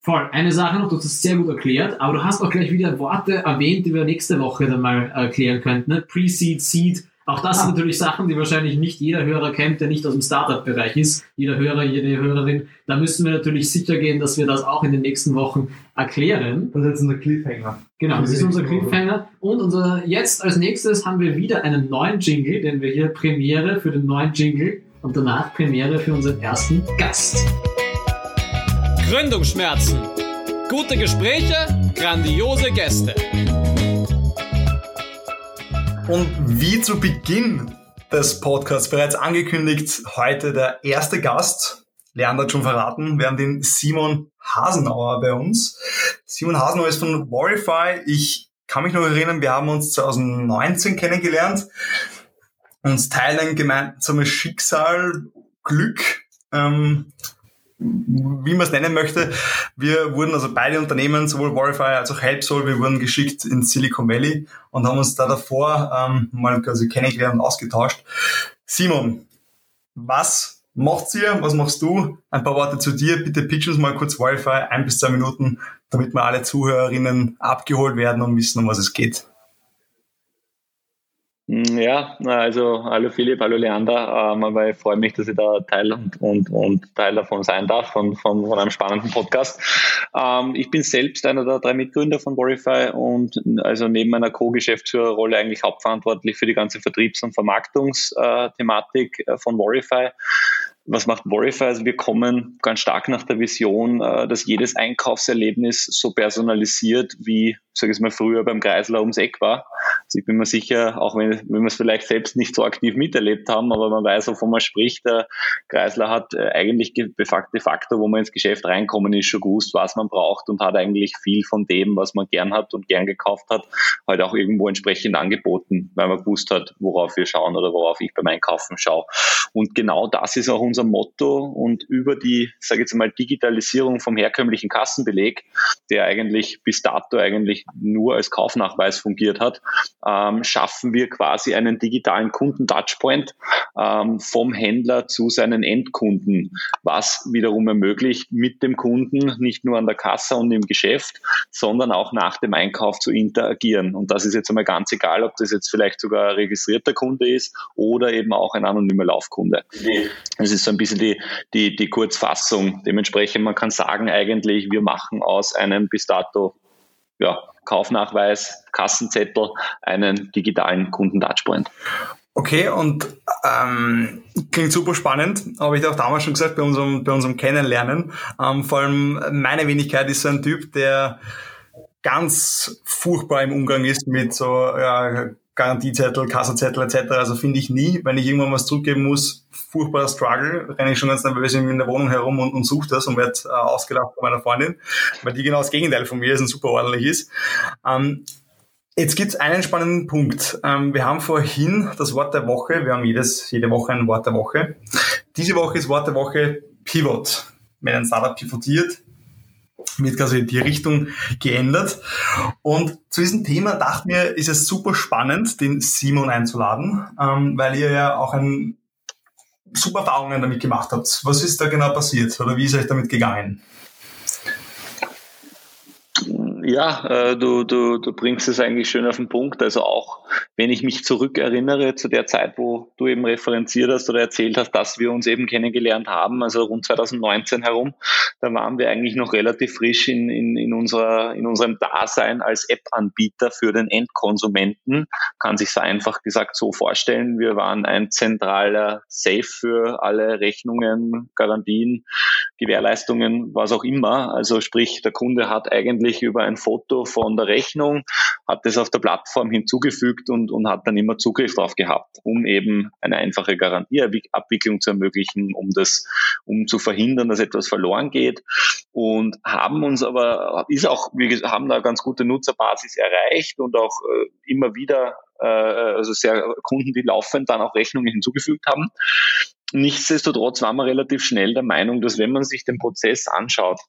Voll. Eine Sache noch, du hast es sehr gut erklärt, aber du hast auch gleich wieder Worte erwähnt, die wir nächste Woche dann mal erklären könnten. Ne? Pre-Seed, Seed. Auch das sind natürlich Sachen, die wahrscheinlich nicht jeder Hörer kennt, der nicht aus dem Startup-Bereich ist. Jeder Hörer, jede Hörerin. Da müssen wir natürlich sicher gehen, dass wir das auch in den nächsten Wochen erklären. Das ist jetzt unser Cliffhanger. Genau, das ist unser Cliffhanger. Und unser, jetzt als nächstes haben wir wieder einen neuen Jingle, den wir hier Premiere für den neuen Jingle und danach Premiere für unseren ersten Gast. Gründungsschmerzen. Gute Gespräche, grandiose Gäste. Und wie zu Beginn des Podcasts bereits angekündigt, heute der erste Gast. Leander hat schon verraten, wir haben den Simon Hasenauer bei uns. Simon Hasenauer ist von Warify. Ich kann mich noch erinnern, wir haben uns 2019 kennengelernt. Uns teilen ein gemeinsames Schicksal, Glück. Ähm, wie man es nennen möchte. Wir wurden also beide Unternehmen, sowohl Warify als auch Helpsol, wir wurden geschickt in Silicon Valley und haben uns da davor ähm, mal quasi kennengelernt und ausgetauscht. Simon, was macht ihr? Was machst du? Ein paar Worte zu dir. Bitte pitch uns mal kurz Warify, ein bis zwei Minuten, damit wir alle Zuhörerinnen abgeholt werden und wissen, um was es geht. Mm, ja, also hallo Philipp, hallo Leander, ähm, aber ich freue mich, dass ich da Teil und, und, und Teil davon sein darf, von, von, von einem spannenden Podcast. Ähm, ich bin selbst einer der drei Mitgründer von Borify und also neben meiner Co-Geschäftsführerrolle eigentlich hauptverantwortlich für die ganze Vertriebs- und Vermarktungsthematik äh, von Borify was macht Warify? Also wir kommen ganz stark nach der Vision, äh, dass jedes Einkaufserlebnis so personalisiert wie, sage ich mal, früher beim Kreisler ums Eck war. Also ich bin mir sicher, auch wenn, wenn wir es vielleicht selbst nicht so aktiv miterlebt haben, aber man weiß, wovon man spricht, der Kreisler hat äh, eigentlich de facto, wo man ins Geschäft reinkommen ist, schon gewusst, was man braucht und hat eigentlich viel von dem, was man gern hat und gern gekauft hat, halt auch irgendwo entsprechend angeboten, weil man gewusst hat, worauf wir schauen oder worauf ich beim Einkaufen schaue. Und genau das ist auch unser Motto und über die, sage ich jetzt mal, Digitalisierung vom herkömmlichen Kassenbeleg, der eigentlich bis dato eigentlich nur als Kaufnachweis fungiert hat, ähm, schaffen wir quasi einen digitalen Kunden-Touchpoint ähm, vom Händler zu seinen Endkunden, was wiederum ermöglicht, mit dem Kunden nicht nur an der Kasse und im Geschäft, sondern auch nach dem Einkauf zu interagieren. Und das ist jetzt einmal ganz egal, ob das jetzt vielleicht sogar ein registrierter Kunde ist oder eben auch ein anonymer Laufkunde. Das ist so ein bisschen die, die, die Kurzfassung. Dementsprechend, man kann sagen eigentlich, wir machen aus einem bis dato ja, Kaufnachweis, Kassenzettel einen digitalen Kunden-Touchpoint. Okay, und ähm, klingt super spannend, habe ich auch damals schon gesagt bei unserem, bei unserem Kennenlernen. Ähm, vor allem meine Wenigkeit ist so ein Typ, der ganz furchtbar im Umgang ist mit so ja, Garantiezettel, Kassenzettel etc. Also finde ich nie, wenn ich irgendwann was zurückgeben muss, furchtbarer Struggle, renne ich schon ganz nervös in der Wohnung herum und, und suche das und werde äh, ausgelacht von meiner Freundin, weil die genau das Gegenteil von mir ist und super ordentlich ist. Ähm, Jetzt gibt's einen spannenden Punkt. Ähm, wir haben vorhin das Wort der Woche, wir haben jedes, jede Woche ein Wort der Woche. Diese Woche ist Wort der Woche Pivot. Wenn ein Startup pivotiert, wird quasi die Richtung geändert. Und zu diesem Thema dachte mir, ist es super spannend, den Simon einzuladen, ähm, weil ihr ja auch ein super Erfahrungen damit gemacht habt. Was ist da genau passiert oder wie ist euch damit gegangen? Ja, äh, du, du, du bringst es eigentlich schön auf den Punkt. Also auch wenn ich mich zurückerinnere zu der Zeit, wo du eben referenziert hast oder erzählt hast, dass wir uns eben kennengelernt haben, also rund 2019 herum, da waren wir eigentlich noch relativ frisch in, in, in, unserer, in unserem Dasein als App-Anbieter für den Endkonsumenten. Kann sich so einfach gesagt so vorstellen. Wir waren ein zentraler Safe für alle Rechnungen, Garantien, Gewährleistungen, was auch immer. Also sprich, der Kunde hat eigentlich über ein Foto von der Rechnung, hat das auf der Plattform hinzugefügt und, und hat dann immer Zugriff drauf gehabt, um eben eine einfache Garantieabwicklung zu ermöglichen, um das, um zu verhindern, dass etwas verloren geht. Und haben uns aber, ist auch, wir haben da ganz gute Nutzerbasis erreicht und auch äh, immer wieder äh, also sehr Kunden, die laufend dann auch Rechnungen hinzugefügt haben. Nichtsdestotrotz waren wir relativ schnell der Meinung, dass wenn man sich den Prozess anschaut,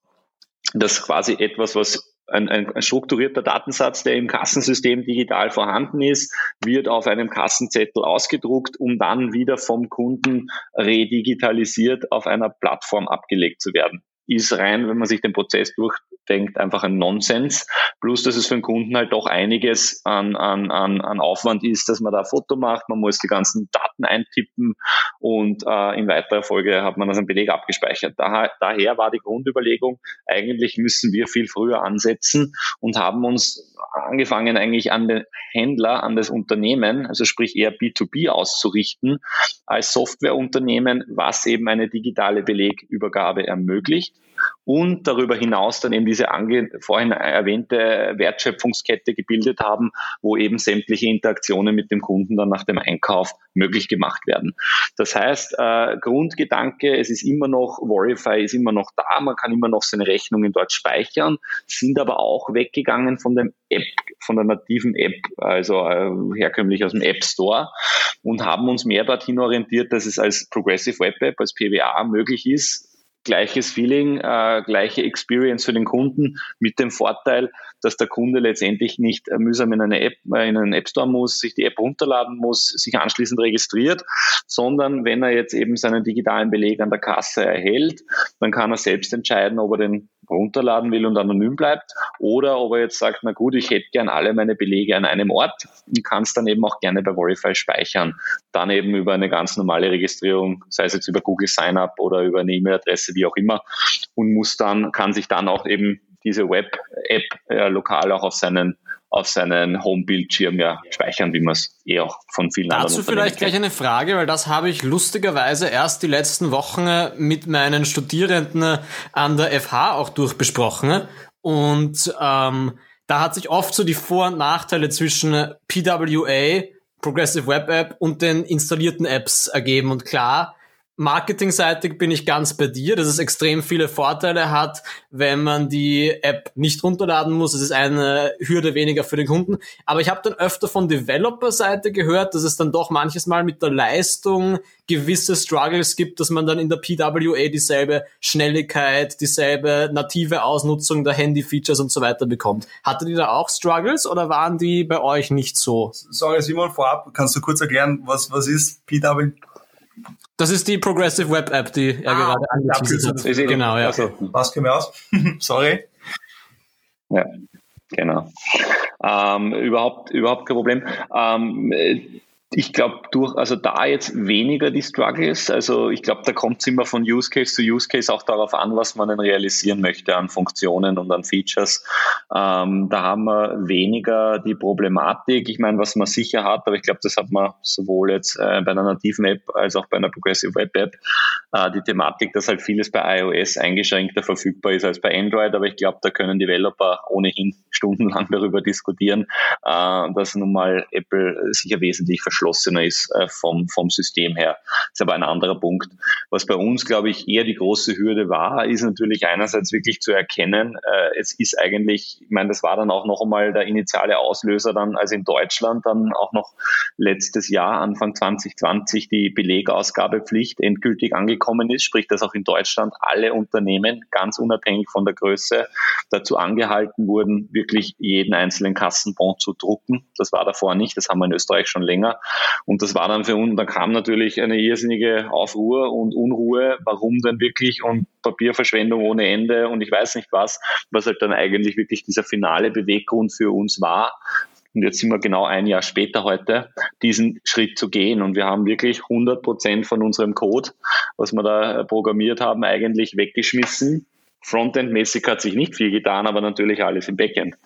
dass quasi etwas, was ein, ein, ein strukturierter Datensatz, der im Kassensystem digital vorhanden ist, wird auf einem Kassenzettel ausgedruckt, um dann wieder vom Kunden redigitalisiert auf einer Plattform abgelegt zu werden. ist rein, wenn man sich den Prozess durchdenkt, einfach ein Nonsens. Plus, dass es für den Kunden halt doch einiges an, an, an, an Aufwand ist, dass man da ein Foto macht, man muss die ganzen Daten eintippen und äh, in weiterer Folge hat man das im Beleg abgespeichert. Daher, daher war die Grundüberlegung, eigentlich müssen wir viel früher ansetzen und haben uns angefangen eigentlich an den Händler, an das Unternehmen, also sprich eher B2B auszurichten, als Softwareunternehmen, was eben eine digitale Belegübergabe ermöglicht und darüber hinaus dann eben diese vorhin erwähnte Wertschöpfungskette gebildet haben, wo eben sämtliche Interaktionen mit dem Kunden dann nach dem Einkauf möglich gemacht werden. Das heißt, äh, Grundgedanke, es ist immer noch, Verify ist immer noch da, man kann immer noch seine Rechnungen dort speichern, sind aber auch weggegangen von dem App, von der nativen App, also äh, herkömmlich aus dem App Store und haben uns mehr dorthin orientiert, dass es als Progressive Web App, als PWA möglich ist, gleiches Feeling, äh, gleiche Experience für den Kunden mit dem Vorteil, dass der Kunde letztendlich nicht äh, mühsam in eine App, äh, in einen App Store muss, sich die App runterladen muss, sich anschließend registriert, sondern wenn er jetzt eben seinen digitalen Beleg an der Kasse erhält, dann kann er selbst entscheiden, ob er den runterladen will und anonym bleibt oder ob er jetzt sagt, na gut, ich hätte gern alle meine Belege an einem Ort und kann es dann eben auch gerne bei Verify speichern. Dann eben über eine ganz normale Registrierung, sei es jetzt über Google Sign Up oder über eine E-Mail-Adresse, wie auch immer und muss dann, kann sich dann auch eben diese Web-App äh, lokal auch auf seinen auf seinen Home-Bildschirm ja speichern, wie man es eh auch von vielen Dazu anderen Dazu vielleicht gleich eine Frage, weil das habe ich lustigerweise erst die letzten Wochen mit meinen Studierenden an der FH auch durchbesprochen. Und ähm, da hat sich oft so die Vor- und Nachteile zwischen PWA, Progressive Web App, und den installierten Apps ergeben. Und klar, Marketingseitig bin ich ganz bei dir, dass es extrem viele Vorteile hat, wenn man die App nicht runterladen muss. Es ist eine Hürde weniger für den Kunden. Aber ich habe dann öfter von Developer-Seite gehört, dass es dann doch manches Mal mit der Leistung gewisse Struggles gibt, dass man dann in der PWA dieselbe Schnelligkeit, dieselbe native Ausnutzung der Handy-Features und so weiter bekommt. Hattet ihr da auch Struggles oder waren die bei euch nicht so? Sorry Simon, vorab, kannst du kurz erklären, was, was ist PWA? Das ist die Progressive Web App, die er ah, gerade angeteasert hat. Genau, ja. Also, was können wir aus? Sorry. Ja, genau. Ähm, überhaupt, überhaupt kein Problem. Ähm, ich glaube, durch, also da jetzt weniger die Struggles. Also ich glaube, da kommt es immer von Use Case zu Use Case auch darauf an, was man denn realisieren möchte an Funktionen und an Features. Ähm, da haben wir weniger die Problematik. Ich meine, was man sicher hat, aber ich glaube, das hat man sowohl jetzt äh, bei einer nativen App als auch bei einer Progressive Web App, äh, die Thematik, dass halt vieles bei iOS eingeschränkter verfügbar ist als bei Android. Aber ich glaube, da können Developer ohnehin stundenlang darüber diskutieren, äh, dass nun mal Apple sicher wesentlich verschwunden geschlossener ist äh, vom, vom System her. Das ist aber ein anderer Punkt. Was bei uns, glaube ich, eher die große Hürde war, ist natürlich einerseits wirklich zu erkennen, äh, es ist eigentlich, ich meine, das war dann auch noch einmal der initiale Auslöser dann, als in Deutschland dann auch noch letztes Jahr, Anfang 2020, die Belegausgabepflicht endgültig angekommen ist, sprich, dass auch in Deutschland alle Unternehmen, ganz unabhängig von der Größe, dazu angehalten wurden, wirklich jeden einzelnen Kassenbon zu drucken. Das war davor nicht, das haben wir in Österreich schon länger. Und das war dann für uns, da kam natürlich eine irrsinnige Aufruhr und Unruhe, warum denn wirklich und Papierverschwendung ohne Ende und ich weiß nicht was, was halt dann eigentlich wirklich dieser finale Beweggrund für uns war, und jetzt sind wir genau ein Jahr später heute, diesen Schritt zu gehen. Und wir haben wirklich 100 Prozent von unserem Code, was wir da programmiert haben, eigentlich weggeschmissen Frontend-mäßig hat sich nicht viel getan, aber natürlich alles im Backend.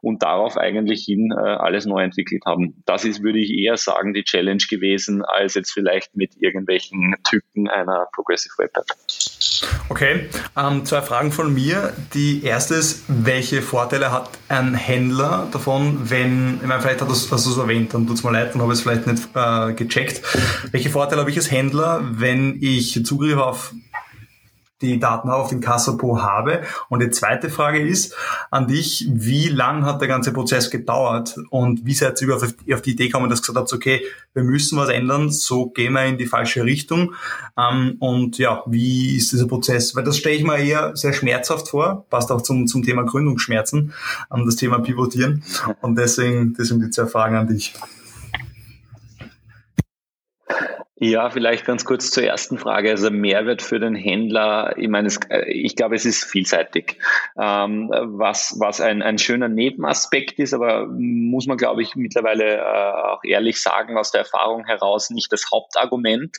Und darauf eigentlich hin äh, alles neu entwickelt haben. Das ist, würde ich eher sagen, die Challenge gewesen, als jetzt vielleicht mit irgendwelchen Tücken einer Progressive Web App. Okay, ähm, zwei Fragen von mir. Die erste ist, welche Vorteile hat ein Händler davon, wenn, ich meine, vielleicht hast du es erwähnt, dann tut es mir leid, dann habe ich es vielleicht nicht äh, gecheckt. Welche Vorteile habe ich als Händler, wenn ich Zugriff auf die Daten auf den Kassapo habe. Und die zweite Frage ist an dich, wie lang hat der ganze Prozess gedauert und wie seid ihr auf die Idee gekommen, dass gesagt habt, okay, wir müssen was ändern, so gehen wir in die falsche Richtung. Ähm, und ja, wie ist dieser Prozess? Weil das stelle ich mir eher sehr schmerzhaft vor, passt auch zum, zum Thema Gründungsschmerzen, ähm, das Thema Pivotieren. Und deswegen, deswegen die zwei Fragen an dich. Ja, vielleicht ganz kurz zur ersten Frage. Also Mehrwert für den Händler, ich meine, es, äh, ich glaube, es ist vielseitig. Ähm, was was ein, ein schöner Nebenaspekt ist, aber muss man, glaube ich, mittlerweile äh, auch ehrlich sagen, aus der Erfahrung heraus nicht das Hauptargument.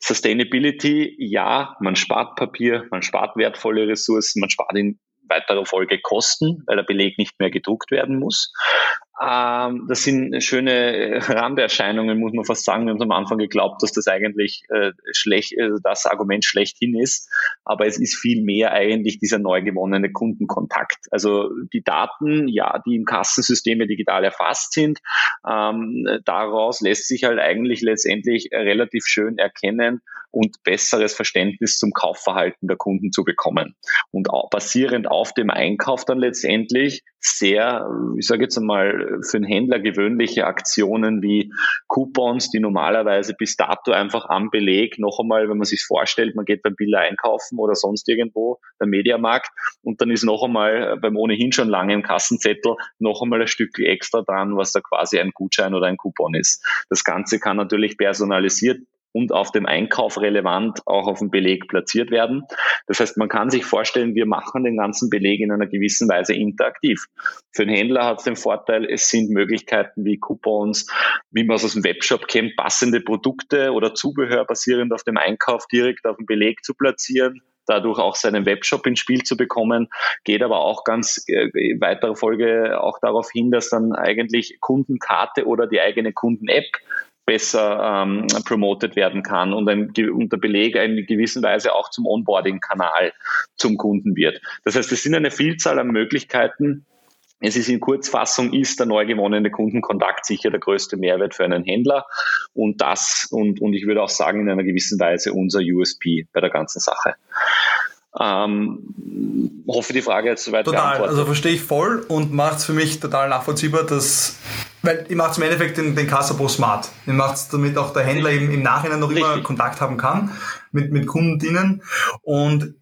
Sustainability, ja, man spart Papier, man spart wertvolle Ressourcen, man spart in weiterer Folge Kosten, weil der Beleg nicht mehr gedruckt werden muss. Ähm, das sind schöne Randerscheinungen, muss man fast sagen. Wir haben am Anfang geglaubt, dass das eigentlich äh, schlecht, äh, das Argument schlechthin ist. Aber es ist viel mehr eigentlich dieser neu gewonnene Kundenkontakt. Also die Daten, ja, die im Kassensystem digital erfasst sind, ähm, daraus lässt sich halt eigentlich letztendlich relativ schön erkennen, und besseres Verständnis zum Kaufverhalten der Kunden zu bekommen. Und basierend auf dem Einkauf dann letztendlich sehr, ich sage jetzt einmal, für den Händler gewöhnliche Aktionen wie Coupons, die normalerweise bis dato einfach am Beleg noch einmal, wenn man sich vorstellt, man geht beim Biller einkaufen oder sonst irgendwo, beim Mediamarkt, und dann ist noch einmal beim ohnehin schon langen Kassenzettel noch einmal ein Stück extra dran, was da quasi ein Gutschein oder ein Coupon ist. Das Ganze kann natürlich personalisiert und auf dem Einkauf relevant auch auf dem Beleg platziert werden. Das heißt, man kann sich vorstellen, wir machen den ganzen Beleg in einer gewissen Weise interaktiv. Für den Händler hat es den Vorteil, es sind Möglichkeiten wie Coupons, wie man es aus dem Webshop kennt, passende Produkte oder Zubehör basierend auf dem Einkauf direkt auf dem Beleg zu platzieren dadurch auch seinen Webshop ins Spiel zu bekommen, geht aber auch ganz äh, in weiterer Folge auch darauf hin, dass dann eigentlich Kundenkarte oder die eigene Kunden-App besser ähm, promoted werden kann und, ein, und Beleg in gewisser Weise auch zum Onboarding-Kanal zum Kunden wird. Das heißt, es sind eine Vielzahl an Möglichkeiten, es ist in Kurzfassung, ist der neu gewonnene Kundenkontakt sicher der größte Mehrwert für einen Händler und das und, und ich würde auch sagen in einer gewissen Weise unser USP bei der ganzen Sache. Ähm, hoffe, die Frage jetzt soweit Total, also verstehe ich voll und macht es für mich total nachvollziehbar, dass weil ihr macht im Endeffekt den, den Kassabo smart. Ihr macht es, damit auch der Händler im, im Nachhinein noch Richtig. immer Kontakt haben kann mit, mit Kundinnen. Und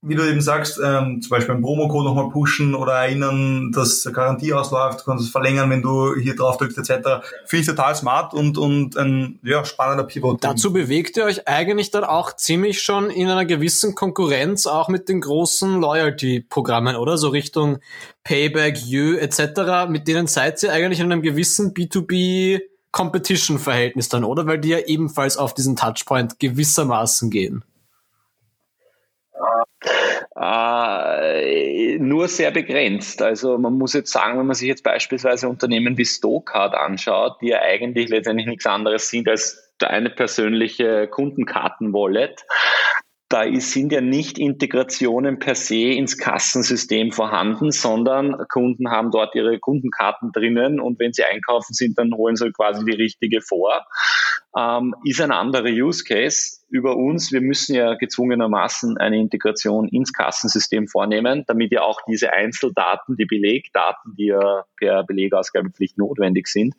wie du eben sagst, ähm, zum Beispiel einen Promocode nochmal pushen oder erinnern, dass Garantie ausläuft, du kannst es verlängern, wenn du hier drauf drückst, etc. Finde ich total smart und, und ein ja, spannender Pivot. Dazu bewegt ihr euch eigentlich dann auch ziemlich schon in einer gewissen Konkurrenz auch mit den großen Loyalty-Programmen, oder? So Richtung Payback, You etc. Mit denen seid ihr eigentlich in einem gewissen B2B Competition-Verhältnis dann, oder? Weil die ja ebenfalls auf diesen Touchpoint gewissermaßen gehen. Äh, nur sehr begrenzt. Also man muss jetzt sagen, wenn man sich jetzt beispielsweise Unternehmen wie Stokart anschaut, die ja eigentlich letztendlich nichts anderes sind als eine persönliche Kundenkarten-Wallet, da sind ja nicht Integrationen per se ins Kassensystem vorhanden, sondern Kunden haben dort ihre Kundenkarten drinnen und wenn sie einkaufen sind, dann holen sie quasi die richtige vor. Ähm, ist ein anderer Use Case über uns. Wir müssen ja gezwungenermaßen eine Integration ins Kassensystem vornehmen, damit ja auch diese Einzeldaten, die Belegdaten, die ja per Belegausgabepflicht notwendig sind,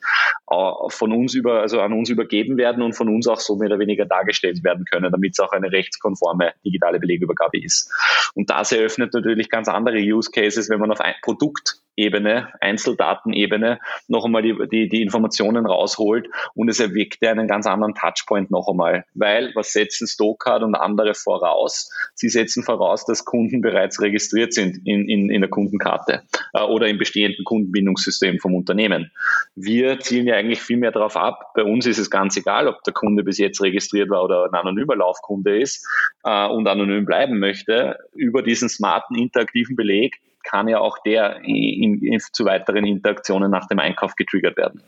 von uns über, also an uns übergeben werden und von uns auch so mehr oder weniger dargestellt werden können, damit es auch eine rechtskonforme digitale Belegübergabe ist. Und das eröffnet natürlich ganz andere Use Cases, wenn man auf ein Produkt Ebene, Einzeldatenebene noch einmal die, die, die Informationen rausholt und es erweckt einen ganz anderen Touchpoint noch einmal. Weil, was setzen Stokart und andere voraus? Sie setzen voraus, dass Kunden bereits registriert sind in, in, in der Kundenkarte äh, oder im bestehenden Kundenbindungssystem vom Unternehmen. Wir zielen ja eigentlich viel mehr darauf ab. Bei uns ist es ganz egal, ob der Kunde bis jetzt registriert war oder ein anonymer Laufkunde ist äh, und anonym bleiben möchte. Über diesen smarten interaktiven Beleg kann ja auch der in, in, zu weiteren Interaktionen nach dem Einkauf getriggert werden.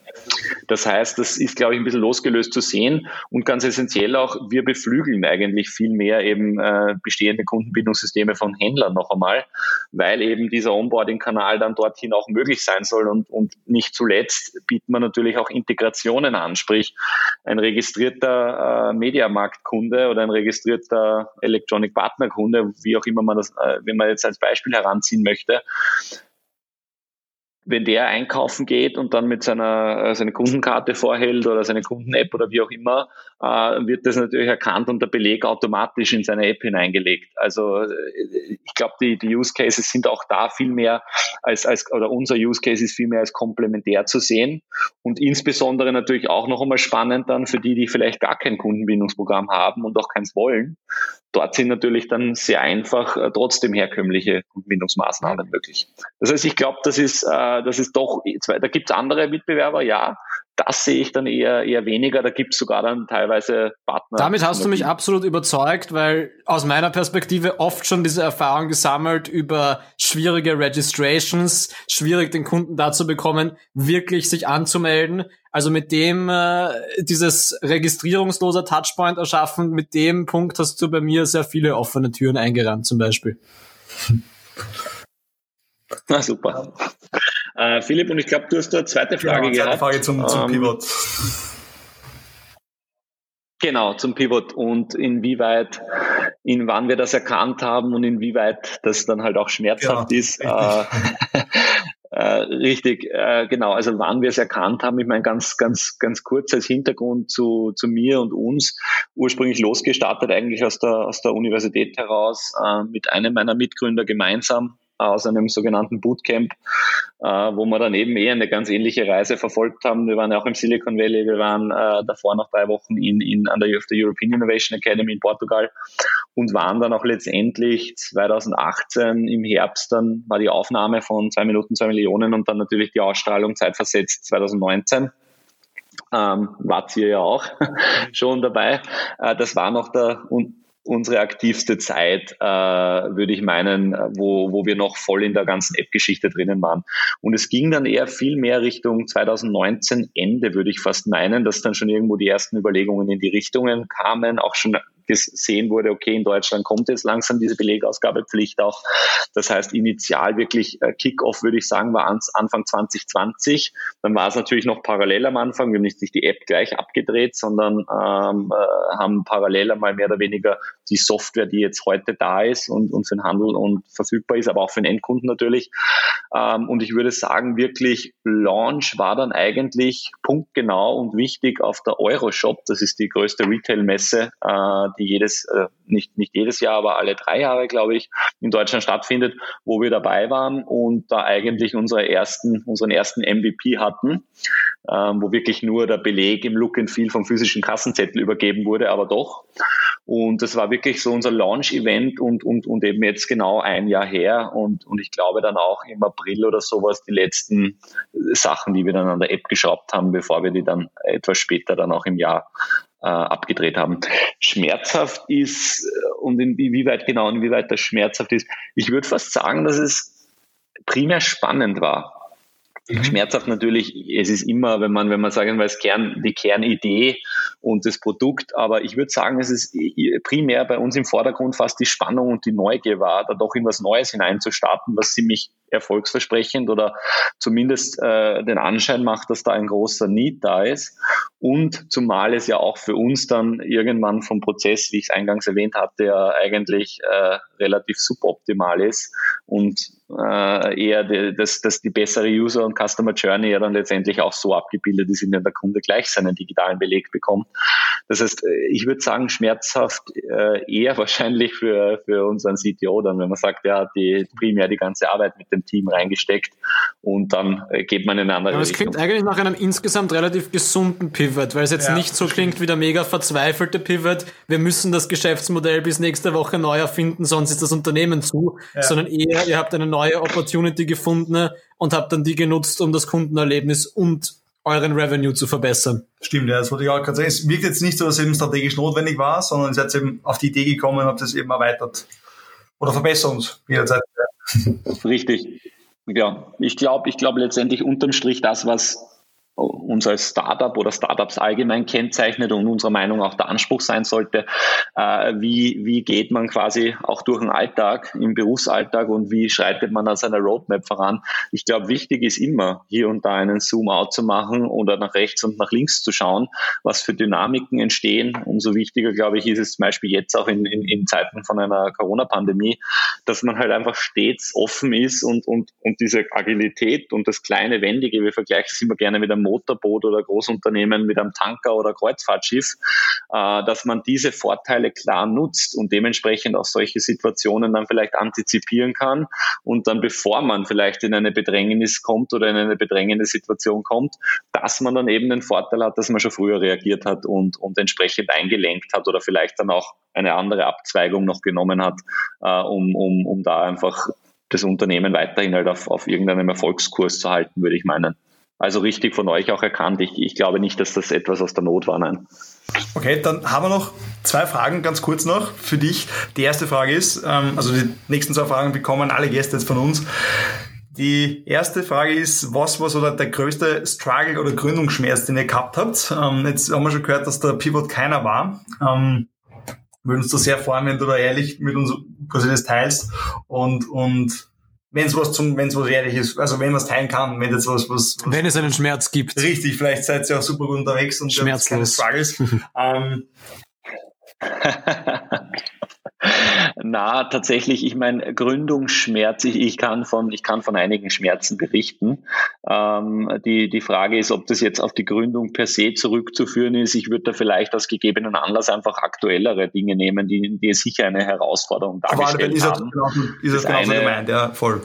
Das heißt, das ist, glaube ich, ein bisschen losgelöst zu sehen und ganz essentiell auch, wir beflügeln eigentlich viel mehr eben äh, bestehende Kundenbindungssysteme von Händlern noch einmal, weil eben dieser Onboarding-Kanal dann dorthin auch möglich sein soll und, und nicht zuletzt bieten wir natürlich auch Integrationen an, sprich ein registrierter äh, Mediamarkt-Kunde oder ein registrierter Electronic Partner-Kunde, wie auch immer man das, äh, wenn man jetzt als Beispiel heranziehen möchte, möchte, wenn der einkaufen geht und dann mit seiner äh, seine Kundenkarte vorhält oder seine Kunden-App oder wie auch immer, wird das natürlich erkannt und der Beleg automatisch in seine App hineingelegt. Also äh, ich glaube, die, die Use Cases sind auch da viel mehr als, als oder unser Use Case ist viel mehr als komplementär zu sehen und insbesondere natürlich auch noch einmal spannend dann für die, die vielleicht gar kein Kundenbindungsprogramm haben und auch keins wollen. Dort sind natürlich dann sehr einfach äh, trotzdem herkömmliche Kundenbindungsmaßnahmen möglich. Das heißt, ich glaube, das ist, äh, das ist doch, da gibt es andere Mitbewerber, ja, das sehe ich dann eher, eher weniger. Da gibt es sogar dann teilweise Partner. Damit hast du mich absolut überzeugt, weil aus meiner Perspektive oft schon diese Erfahrung gesammelt über schwierige Registrations, schwierig den Kunden dazu bekommen, wirklich sich anzumelden. Also mit dem äh, dieses registrierungsloser Touchpoint erschaffen, mit dem Punkt hast du bei mir sehr viele offene Türen eingerannt zum Beispiel. Na super. Äh, Philipp, und ich glaube, du hast da eine zweite Frage genau, gehabt. Frage zum, zum ähm, Pivot. Genau, zum Pivot und inwieweit, in wann wir das erkannt haben und inwieweit das dann halt auch schmerzhaft ja, ist. Äh, äh, richtig, äh, genau. Also wann wir es erkannt haben, ich meine ganz, ganz, ganz kurz als Hintergrund zu, zu mir und uns. Ursprünglich losgestartet eigentlich aus der, aus der Universität heraus äh, mit einem meiner Mitgründer gemeinsam aus einem sogenannten Bootcamp, äh, wo wir dann eben eher eine ganz ähnliche Reise verfolgt haben. Wir waren ja auch im Silicon Valley, wir waren äh, davor noch drei Wochen in, in, an der, der European Innovation Academy in Portugal und waren dann auch letztendlich 2018 im Herbst, dann war die Aufnahme von zwei Minuten, zwei Millionen und dann natürlich die Ausstrahlung zeitversetzt 2019 ähm, wart ihr ja auch schon dabei. Äh, das war noch der unsere aktivste Zeit, äh, würde ich meinen, wo, wo wir noch voll in der ganzen App-Geschichte drinnen waren. Und es ging dann eher viel mehr Richtung 2019 Ende, würde ich fast meinen, dass dann schon irgendwo die ersten Überlegungen in die Richtungen kamen, auch schon gesehen wurde, okay, in Deutschland kommt jetzt langsam diese Belegausgabepflicht auch. Das heißt, initial wirklich äh, Kickoff, würde ich sagen, war Anfang 2020. Dann war es natürlich noch parallel am Anfang. Wir haben nicht die App gleich abgedreht, sondern ähm, äh, haben parallel einmal mehr oder weniger die Software, die jetzt heute da ist und, und für den Handel und verfügbar ist, aber auch für den Endkunden natürlich. Ähm, und ich würde sagen, wirklich Launch war dann eigentlich punktgenau und wichtig auf der Euroshop. Das ist die größte Retail-Messe, äh, die jedes, äh, nicht, nicht jedes Jahr, aber alle drei Jahre, glaube ich, in Deutschland stattfindet, wo wir dabei waren und da eigentlich unsere ersten, unseren ersten MVP hatten, ähm, wo wirklich nur der Beleg im Look and Feel vom physischen Kassenzettel übergeben wurde, aber doch. Und das war wirklich so unser Launch-Event und, und, und eben jetzt genau ein Jahr her. Und, und ich glaube dann auch im April oder sowas die letzten Sachen, die wir dann an der App geschraubt haben, bevor wir die dann etwas später dann auch im Jahr äh, abgedreht haben. Schmerzhaft ist, äh, und inwieweit genau, inwieweit das schmerzhaft ist, ich würde fast sagen, dass es primär spannend war. Mhm. Schmerzhaft natürlich, es ist immer, wenn man, wenn man sagen es Kern, die Kernidee und das Produkt, aber ich würde sagen, es ist primär bei uns im Vordergrund fast die Spannung und die Neugier war, da doch in was Neues hineinzustarten, was ziemlich erfolgsversprechend oder zumindest äh, den Anschein macht, dass da ein großer Need da ist. Und zumal es ja auch für uns dann irgendwann vom Prozess, wie ich es eingangs erwähnt hatte, ja eigentlich äh, relativ suboptimal ist und äh, eher die, dass, dass die bessere User- und Customer Journey ja dann letztendlich auch so abgebildet ist, in der der Kunde gleich seinen digitalen Beleg bekommt. Das heißt, ich würde sagen, schmerzhaft äh, eher wahrscheinlich für, für unseren CTO dann, wenn man sagt, ja, die primär die ganze Arbeit mit dem Team reingesteckt und dann äh, geht man in eine andere Aber es klingt eigentlich nach einem insgesamt relativ gesunden Pivot, weil es jetzt ja, nicht so klingt wie der mega verzweifelte Pivot, wir müssen das Geschäftsmodell bis nächste Woche neu erfinden, sonst ist das Unternehmen zu, ja. sondern eher, ihr habt eine neue Opportunity gefunden und habt dann die genutzt, um das Kundenerlebnis und euren Revenue zu verbessern. Stimmt, ja, das wollte ich auch gerade sagen. Es wirkt jetzt nicht so, dass es eben strategisch notwendig war, sondern ihr seid eben auf die Idee gekommen und habt es eben erweitert. Oder verbessert uns jederzeit. Richtig. Ja, ich glaube, ich glaube letztendlich unterm Strich das, was uns als Startup oder Startups allgemein kennzeichnet und unserer Meinung auch der Anspruch sein sollte, äh, wie, wie geht man quasi auch durch den Alltag, im Berufsalltag und wie schreitet man an seiner Roadmap voran. Ich glaube, wichtig ist immer, hier und da einen Zoom-out zu machen oder nach rechts und nach links zu schauen, was für Dynamiken entstehen. Umso wichtiger, glaube ich, ist es zum Beispiel jetzt auch in, in, in Zeiten von einer Corona-Pandemie, dass man halt einfach stets offen ist und, und, und diese Agilität und das kleine Wendige, wir vergleichen es immer gerne mit einem Motorboot oder Großunternehmen mit einem Tanker oder Kreuzfahrtschiff, äh, dass man diese Vorteile klar nutzt und dementsprechend auch solche Situationen dann vielleicht antizipieren kann und dann bevor man vielleicht in eine Bedrängnis kommt oder in eine bedrängende Situation kommt, dass man dann eben den Vorteil hat, dass man schon früher reagiert hat und, und entsprechend eingelenkt hat oder vielleicht dann auch eine andere Abzweigung noch genommen hat, äh, um, um, um da einfach das Unternehmen weiterhin halt auf, auf irgendeinem Erfolgskurs zu halten, würde ich meinen. Also richtig von euch auch erkannt. Ich, ich glaube nicht, dass das etwas aus der Not war, nein. Okay, dann haben wir noch zwei Fragen ganz kurz noch für dich. Die erste Frage ist, ähm, also die nächsten zwei Fragen bekommen alle Gäste jetzt von uns. Die erste Frage ist, was war so der, größte Struggle oder Gründungsschmerz, den ihr gehabt habt? Ähm, jetzt haben wir schon gehört, dass der Pivot keiner war. Ähm, würden uns da sehr freuen, wenn du da ehrlich mit uns quasi das teilst und, und wenn es was zum, wenn es was ehrlich ist, also wenn man es teilen kann, wenn jetzt was, was, was Wenn es einen Schmerz gibt. Richtig, vielleicht seid ihr auch super gut unterwegs und Schmerzlos. keine Struggles. ähm, Na, tatsächlich, ich meine, Gründungsschmerz, ich, ich, kann von, ich kann von einigen Schmerzen berichten. Ähm, die, die Frage ist, ob das jetzt auf die Gründung per se zurückzuführen ist. Ich würde da vielleicht aus gegebenen Anlass einfach aktuellere Dinge nehmen, die, die sicher eine Herausforderung dargestellt ist haben. Das ist das, das genauso gemeint, ja, voll.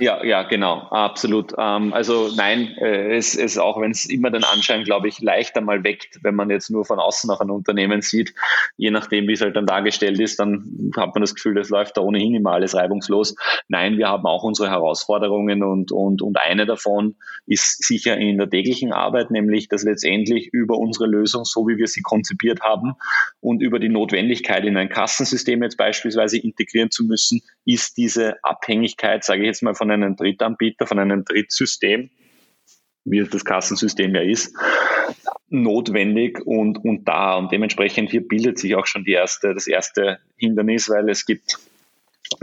Ja, ja, genau, absolut. Ähm, also nein, äh, es ist auch, wenn es immer den Anschein, glaube ich, leichter mal weckt, wenn man jetzt nur von außen auf ein Unternehmen sieht, je nachdem, wie es halt dann dargestellt ist, dann hat man das Gefühl, das läuft da ohnehin immer alles reibungslos. Nein, wir haben auch unsere Herausforderungen und, und, und eine davon ist sicher in der täglichen Arbeit, nämlich dass letztendlich über unsere Lösung, so wie wir sie konzipiert haben und über die Notwendigkeit in ein Kassensystem jetzt beispielsweise integrieren zu müssen, ist diese Abhängigkeit, sage ich jetzt mal, von von einem Drittanbieter, von einem Drittsystem, wie das Kassensystem ja ist, notwendig und, und da. Und dementsprechend hier bildet sich auch schon die erste, das erste Hindernis, weil es gibt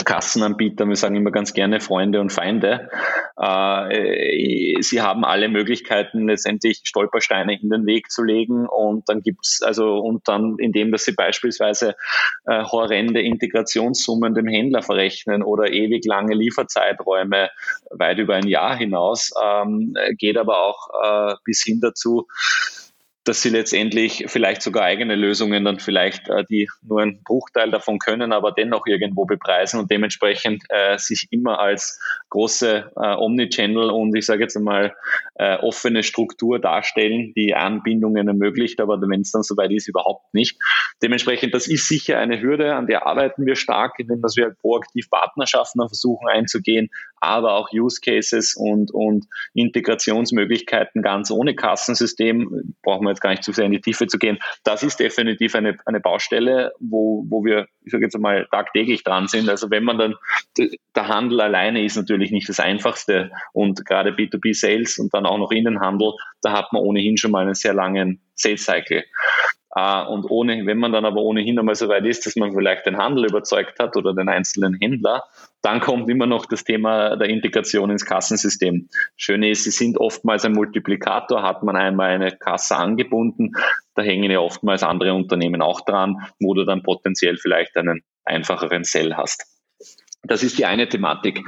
Kassenanbieter, wir sagen immer ganz gerne Freunde und Feinde. Äh, sie haben alle Möglichkeiten, letztendlich Stolpersteine in den Weg zu legen und dann gibt's also und dann, indem dass sie beispielsweise äh, horrende Integrationssummen dem Händler verrechnen oder ewig lange Lieferzeiträume weit über ein Jahr hinaus, ähm, geht aber auch äh, bis hin dazu, dass sie letztendlich vielleicht sogar eigene Lösungen dann vielleicht, äh, die nur einen Bruchteil davon können, aber dennoch irgendwo bepreisen und dementsprechend äh, sich immer als große äh, Omnichannel und ich sage jetzt einmal äh, offene Struktur darstellen, die Anbindungen ermöglicht, aber wenn es dann soweit ist, überhaupt nicht. Dementsprechend, das ist sicher eine Hürde, an der arbeiten wir stark, indem wir proaktiv Partnerschaften versuchen einzugehen, aber auch Use Cases und, und Integrationsmöglichkeiten ganz ohne Kassensystem brauchen wir jetzt gar nicht zu sehr in die Tiefe zu gehen. Das ist definitiv eine, eine Baustelle, wo, wo wir, ich sage jetzt mal, tagtäglich dran sind. Also wenn man dann, der Handel alleine ist natürlich nicht das Einfachste und gerade B2B-Sales und dann auch noch Innenhandel, da hat man ohnehin schon mal einen sehr langen Sales Cycle. Uh, und ohne, wenn man dann aber ohnehin einmal so weit ist, dass man vielleicht den Handel überzeugt hat oder den einzelnen Händler, dann kommt immer noch das Thema der Integration ins Kassensystem. Schöne ist, sie sind oftmals ein Multiplikator, hat man einmal eine Kasse angebunden, da hängen ja oftmals andere Unternehmen auch dran, wo du dann potenziell vielleicht einen einfacheren Sell hast. Das ist die eine Thematik.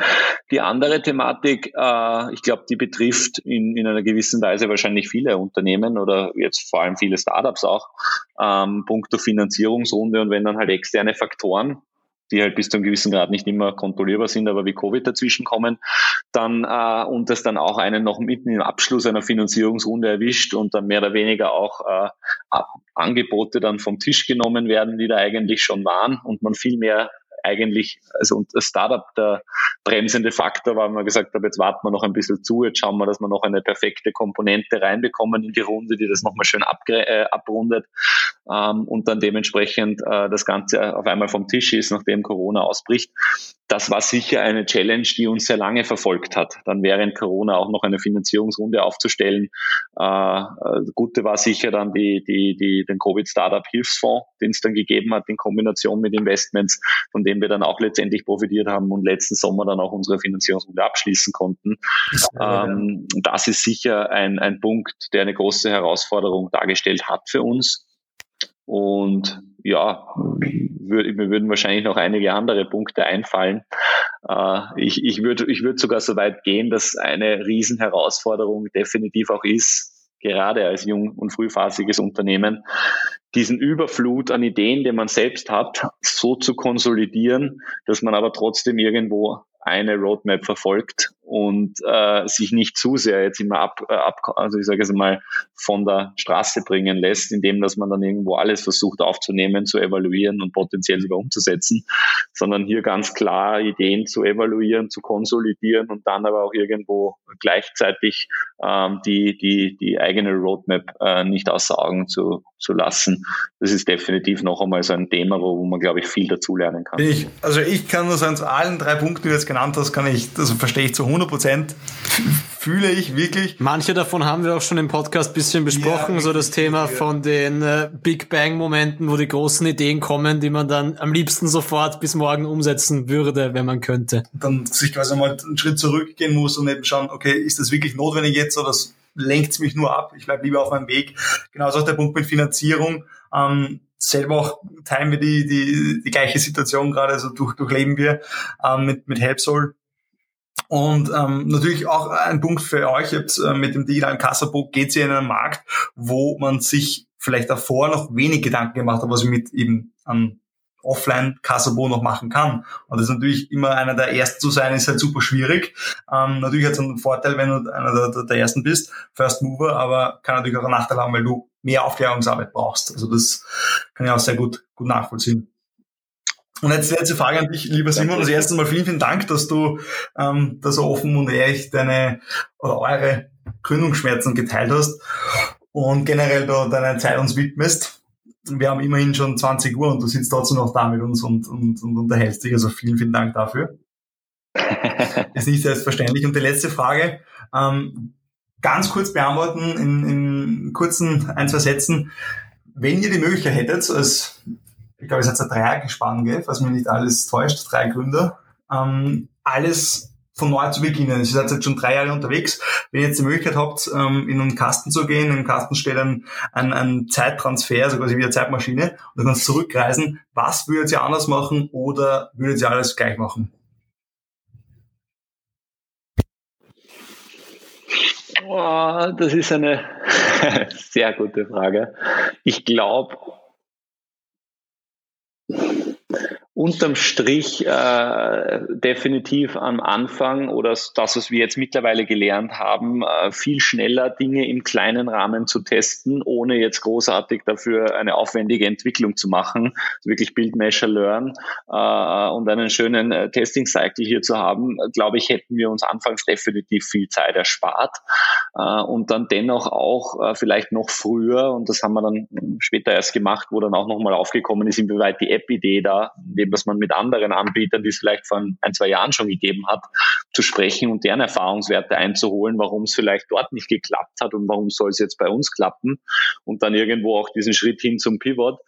Die andere Thematik, äh, ich glaube, die betrifft in, in einer gewissen Weise wahrscheinlich viele Unternehmen oder jetzt vor allem viele Startups auch, ähm, punkto Finanzierungsrunde und wenn dann halt externe Faktoren, die halt bis zu einem gewissen Grad nicht immer kontrollierbar sind, aber wie Covid dazwischen kommen, dann äh, und das dann auch einen noch mitten im Abschluss einer Finanzierungsrunde erwischt und dann mehr oder weniger auch äh, Angebote dann vom Tisch genommen werden, die da eigentlich schon waren und man viel mehr eigentlich, also und das Startup der bremsende Faktor war, man gesagt hat, jetzt warten wir noch ein bisschen zu, jetzt schauen wir, dass wir noch eine perfekte Komponente reinbekommen in die Runde, die das nochmal schön äh, abrundet ähm, und dann dementsprechend äh, das Ganze auf einmal vom Tisch ist, nachdem Corona ausbricht. Das war sicher eine Challenge, die uns sehr lange verfolgt hat. Dann während Corona auch noch eine Finanzierungsrunde aufzustellen. Äh, äh Gute war sicher dann die, die, die, den Covid-Startup-Hilfsfonds, den es dann gegeben hat, in Kombination mit Investments, von dem wir dann auch letztendlich profitiert haben und letzten Sommer dann auch unsere Finanzierungsrunde abschließen konnten. Ähm, das ist sicher ein, ein Punkt, der eine große Herausforderung dargestellt hat für uns. Und ja, würd, mir würden wahrscheinlich noch einige andere Punkte einfallen. Äh, ich ich würde ich würd sogar so weit gehen, dass eine Riesenherausforderung definitiv auch ist, gerade als jung- und frühphasiges Unternehmen, diesen Überflut an Ideen, den man selbst hat, so zu konsolidieren, dass man aber trotzdem irgendwo eine Roadmap verfolgt und äh, sich nicht zu sehr jetzt immer ab, äh, ab also ich sage es mal, von der Straße bringen lässt, indem dass man dann irgendwo alles versucht aufzunehmen, zu evaluieren und potenziell sogar umzusetzen, sondern hier ganz klar Ideen zu evaluieren, zu konsolidieren und dann aber auch irgendwo gleichzeitig ähm, die, die, die eigene Roadmap äh, nicht außer Augen zu, zu lassen. Das ist definitiv noch einmal so ein Thema, wo, wo man, glaube ich, viel dazulernen kann. Ich, also ich kann nur sagen, zu allen drei Punkten, die du jetzt genannt hast, kann ich, das verstehe ich zu 100 Prozent. Fühle ich wirklich. Manche davon haben wir auch schon im Podcast bisschen besprochen, ja, so das Thema ja. von den äh, Big Bang Momenten, wo die großen Ideen kommen, die man dann am liebsten sofort bis morgen umsetzen würde, wenn man könnte. Dann sich quasi mal einen Schritt zurückgehen muss und eben schauen, okay, ist das wirklich notwendig jetzt oder lenkt es mich nur ab? Ich bleibe lieber auf meinem Weg. Genauso auch der Punkt mit Finanzierung. Ähm, selber auch teilen wir die, die, die gleiche Situation gerade, also durch, durchleben wir ähm, mit, mit Helpsol. Und ähm, natürlich auch ein Punkt für euch, jetzt, äh, mit dem digitalen Kassabuch geht ihr in einen Markt, wo man sich vielleicht davor noch wenig Gedanken gemacht hat, was ich mit eben an offline Kasabo noch machen kann. Und das ist natürlich immer einer der Ersten zu sein, ist halt super schwierig. Ähm, natürlich hat es einen Vorteil, wenn du einer der, der, der, Ersten bist, First Mover, aber kann natürlich auch einen Nachteil haben, weil du mehr Aufklärungsarbeit brauchst. Also das kann ich auch sehr gut, gut nachvollziehen. Und jetzt die letzte Frage an dich, lieber Simon. Also erstens mal vielen, vielen Dank, dass du ähm, da so offen und ehrlich deine oder eure Gründungsschmerzen geteilt hast und generell da deine Zeit uns widmest wir haben immerhin schon 20 Uhr und du sitzt trotzdem noch da mit uns und, und, und unterhältst dich. Also vielen, vielen Dank dafür. ist nicht selbstverständlich. Und die letzte Frage, ähm, ganz kurz beantworten in, in kurzen ein, zwei Sätzen. Wenn ihr die Möglichkeit hättet, als, ich glaube, es hat ein Dreiergespann, gell, was mir nicht alles täuscht, drei Gründer, ähm, alles von neu zu beginnen. Ihr seid jetzt schon drei Jahre unterwegs. Wenn ihr jetzt die Möglichkeit habt, ähm, in einen Kasten zu gehen, im Kasten steht ein, ein, ein Zeittransfer, also quasi wie eine Zeitmaschine, und du kannst zurückreisen, was würdet ihr anders machen oder würdet ihr alles gleich machen? Oh, das ist eine sehr gute Frage. Ich glaube, Thank you. Unterm Strich äh, definitiv am Anfang oder das, was wir jetzt mittlerweile gelernt haben, äh, viel schneller Dinge im kleinen Rahmen zu testen, ohne jetzt großartig dafür eine aufwendige Entwicklung zu machen. Also wirklich Build, Measure, Learn äh, und einen schönen äh, Testing-Cycle hier zu haben, glaube ich, hätten wir uns anfangs definitiv viel Zeit erspart äh, und dann dennoch auch äh, vielleicht noch früher, und das haben wir dann später erst gemacht, wo dann auch nochmal aufgekommen ist, inwieweit die App-Idee da eben, dass man mit anderen Anbietern, die es vielleicht vor ein, zwei Jahren schon gegeben hat, zu sprechen und deren Erfahrungswerte einzuholen, warum es vielleicht dort nicht geklappt hat und warum soll es jetzt bei uns klappen und dann irgendwo auch diesen Schritt hin zum Pivot.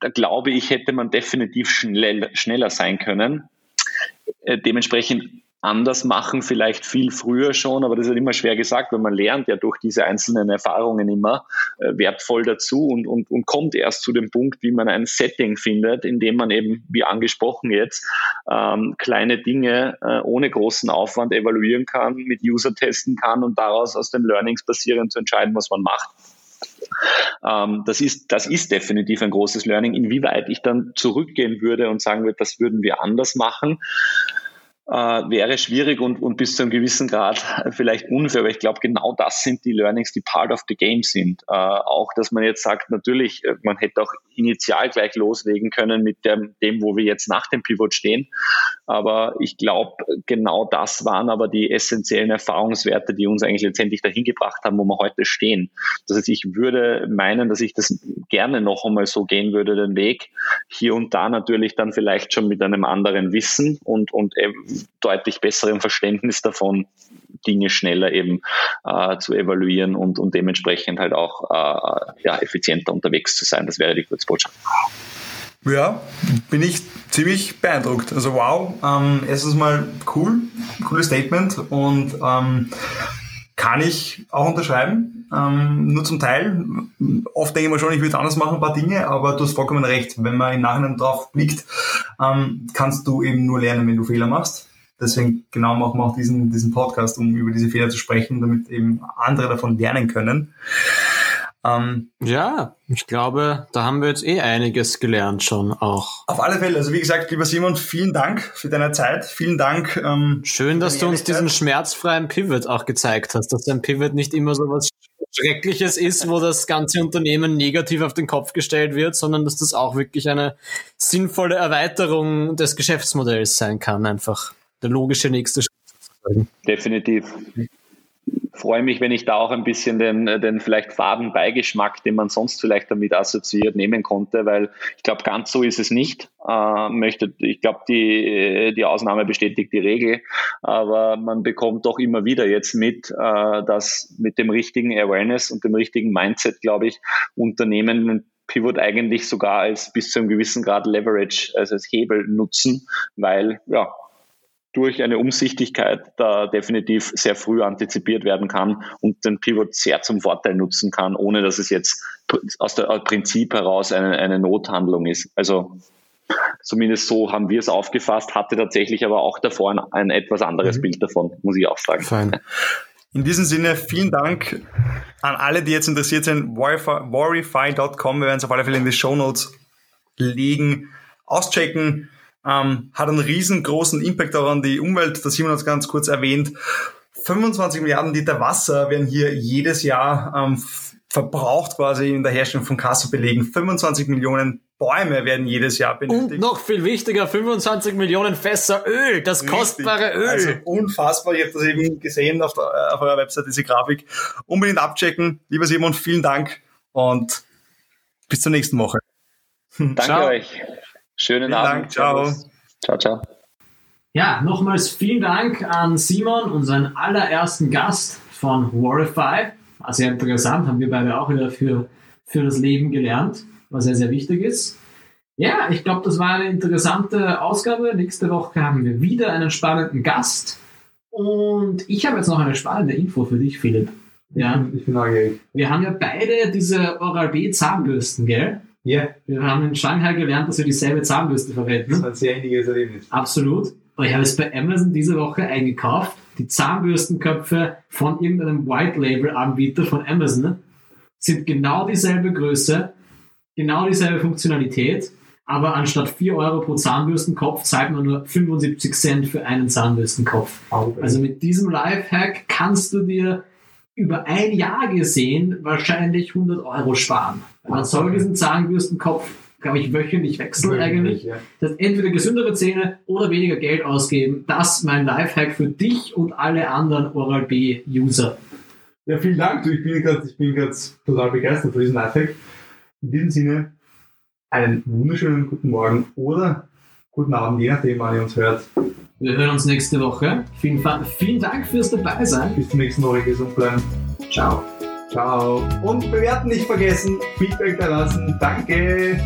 Da glaube ich, hätte man definitiv schnell, schneller sein können. Äh, dementsprechend anders machen, vielleicht viel früher schon, aber das ist immer schwer gesagt, weil man lernt ja durch diese einzelnen Erfahrungen immer äh, wertvoll dazu und, und, und kommt erst zu dem Punkt, wie man ein Setting findet, in dem man eben, wie angesprochen jetzt, ähm, kleine Dinge äh, ohne großen Aufwand evaluieren kann, mit User testen kann und daraus aus den Learnings basierend zu entscheiden, was man macht. Ähm, das, ist, das ist definitiv ein großes Learning. Inwieweit ich dann zurückgehen würde und sagen würde, das würden wir anders machen, äh, wäre schwierig und, und bis zu einem gewissen Grad vielleicht unfair, aber ich glaube, genau das sind die Learnings, die part of the game sind. Äh, auch, dass man jetzt sagt, natürlich, äh, man hätte auch initial gleich loslegen können mit dem, dem, wo wir jetzt nach dem Pivot stehen. Aber ich glaube, genau das waren aber die essentiellen Erfahrungswerte, die uns eigentlich letztendlich dahin gebracht haben, wo wir heute stehen. Das heißt, ich würde meinen, dass ich das gerne noch einmal so gehen würde, den Weg. Hier und da natürlich dann vielleicht schon mit einem anderen Wissen und, und deutlich besserem Verständnis davon, Dinge schneller eben äh, zu evaluieren und, und dementsprechend halt auch äh, ja, effizienter unterwegs zu sein. Das wäre die Kurzbotschaft. Ja, bin ich ziemlich beeindruckt. Also wow, ähm, erstens mal cool, cooles Statement und ähm, kann ich auch unterschreiben, ähm, nur zum Teil. Oft denke ich mir schon, ich würde anders machen, ein paar Dinge, aber du hast vollkommen recht. Wenn man im Nachhinein drauf blickt, ähm, kannst du eben nur lernen, wenn du Fehler machst. Deswegen genau machen wir auch diesen, diesen Podcast, um über diese Fehler zu sprechen, damit eben andere davon lernen können. Ähm, ja, ich glaube, da haben wir jetzt eh einiges gelernt schon auch. Auf alle Fälle. Also wie gesagt, lieber Simon, vielen Dank für deine Zeit. Vielen Dank. Ähm, Schön, dass du uns diesen schmerzfreien Pivot auch gezeigt hast, dass ein Pivot nicht immer so was Schreckliches ist, wo das ganze Unternehmen negativ auf den Kopf gestellt wird, sondern dass das auch wirklich eine sinnvolle Erweiterung des Geschäftsmodells sein kann, einfach der logische nächste Schritt. Definitiv freue mich, wenn ich da auch ein bisschen den, den vielleicht faden Beigeschmack, den man sonst vielleicht damit assoziiert, nehmen konnte, weil ich glaube, ganz so ist es nicht. Äh, möchte, ich glaube, die, die Ausnahme bestätigt die Regel, aber man bekommt doch immer wieder jetzt mit, äh, dass mit dem richtigen Awareness und dem richtigen Mindset, glaube ich, Unternehmen Pivot eigentlich sogar als bis zu einem gewissen Grad Leverage, also als Hebel nutzen, weil ja, durch eine Umsichtigkeit da definitiv sehr früh antizipiert werden kann und den Pivot sehr zum Vorteil nutzen kann, ohne dass es jetzt aus dem Prinzip heraus eine, eine Nothandlung ist. Also zumindest so haben wir es aufgefasst, hatte tatsächlich aber auch davor ein, ein etwas anderes mhm. Bild davon, muss ich auch sagen. Fein. In diesem Sinne, vielen Dank an alle, die jetzt interessiert sind. Warify.com, wir werden es auf alle Fälle in die Show Notes legen. Auschecken, ähm, hat einen riesengroßen Impact auch an die Umwelt. Das Simon hat es ganz kurz erwähnt. 25 Milliarden Liter Wasser werden hier jedes Jahr ähm, verbraucht quasi in der Herstellung von Kassabelegen. 25 Millionen Bäume werden jedes Jahr benötigt. Und noch viel wichtiger, 25 Millionen Fässer Öl, das Richtig. kostbare Öl. Also unfassbar, ich habe das eben gesehen auf, der, auf eurer Website, diese Grafik. Unbedingt abchecken. Lieber Simon, vielen Dank und bis zur nächsten Woche. Danke Ciao. euch. Schönen vielen Abend. Dank, ciao. Ciao, ciao. Ja, nochmals vielen Dank an Simon, unseren allerersten Gast von Warify. War sehr interessant, haben wir beide auch wieder für, für das Leben gelernt, was sehr, sehr wichtig ist. Ja, ich glaube, das war eine interessante Ausgabe. Nächste Woche haben wir wieder einen spannenden Gast. Und ich habe jetzt noch eine spannende Info für dich, Philipp. Ja. Ich bin neugierig. Wir haben ja beide diese Oral-B Zahnbürsten, gell? Ja. Wir haben in Shanghai gelernt, dass wir dieselbe Zahnbürste verwenden. Das war ein sehr ähnliches Erlebnis. Absolut. Und ich habe es bei Amazon diese Woche eingekauft. Die Zahnbürstenköpfe von irgendeinem White Label Anbieter von Amazon sind genau dieselbe Größe, genau dieselbe Funktionalität, aber anstatt 4 Euro pro Zahnbürstenkopf zahlt man nur 75 Cent für einen Zahnbürstenkopf. Also mit diesem Lifehack kannst du dir über ein Jahr gesehen wahrscheinlich 100 Euro sparen. Man soll diesen Zahnbürstenkopf, glaube ich, wöchentlich wechseln eigentlich. Ja. Das heißt, entweder gesündere Zähne oder weniger Geld ausgeben. Das mein Lifehack für dich und alle anderen Oral-B-User. Ja, vielen Dank. Ich bin gerade, ich bin gerade total begeistert von diesem Lifehack. In diesem Sinne, einen wunderschönen guten Morgen oder guten Abend, je nachdem, wann ihr uns hört. Wir hören uns nächste Woche. Vielen, vielen Dank fürs dabei sein. Bis zum nächsten Woche. Gesund bleiben. Ciao. Ciao. Und bewerten nicht vergessen. Feedback da lassen. Danke.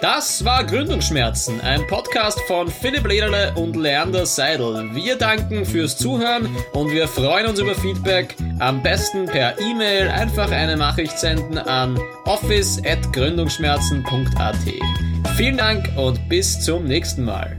Das war Gründungsschmerzen, ein Podcast von Philipp Lederle und Leander Seidel. Wir danken fürs Zuhören und wir freuen uns über Feedback. Am besten per E-Mail einfach eine Nachricht senden an office.gründungsschmerzen.at. Vielen Dank und bis zum nächsten Mal.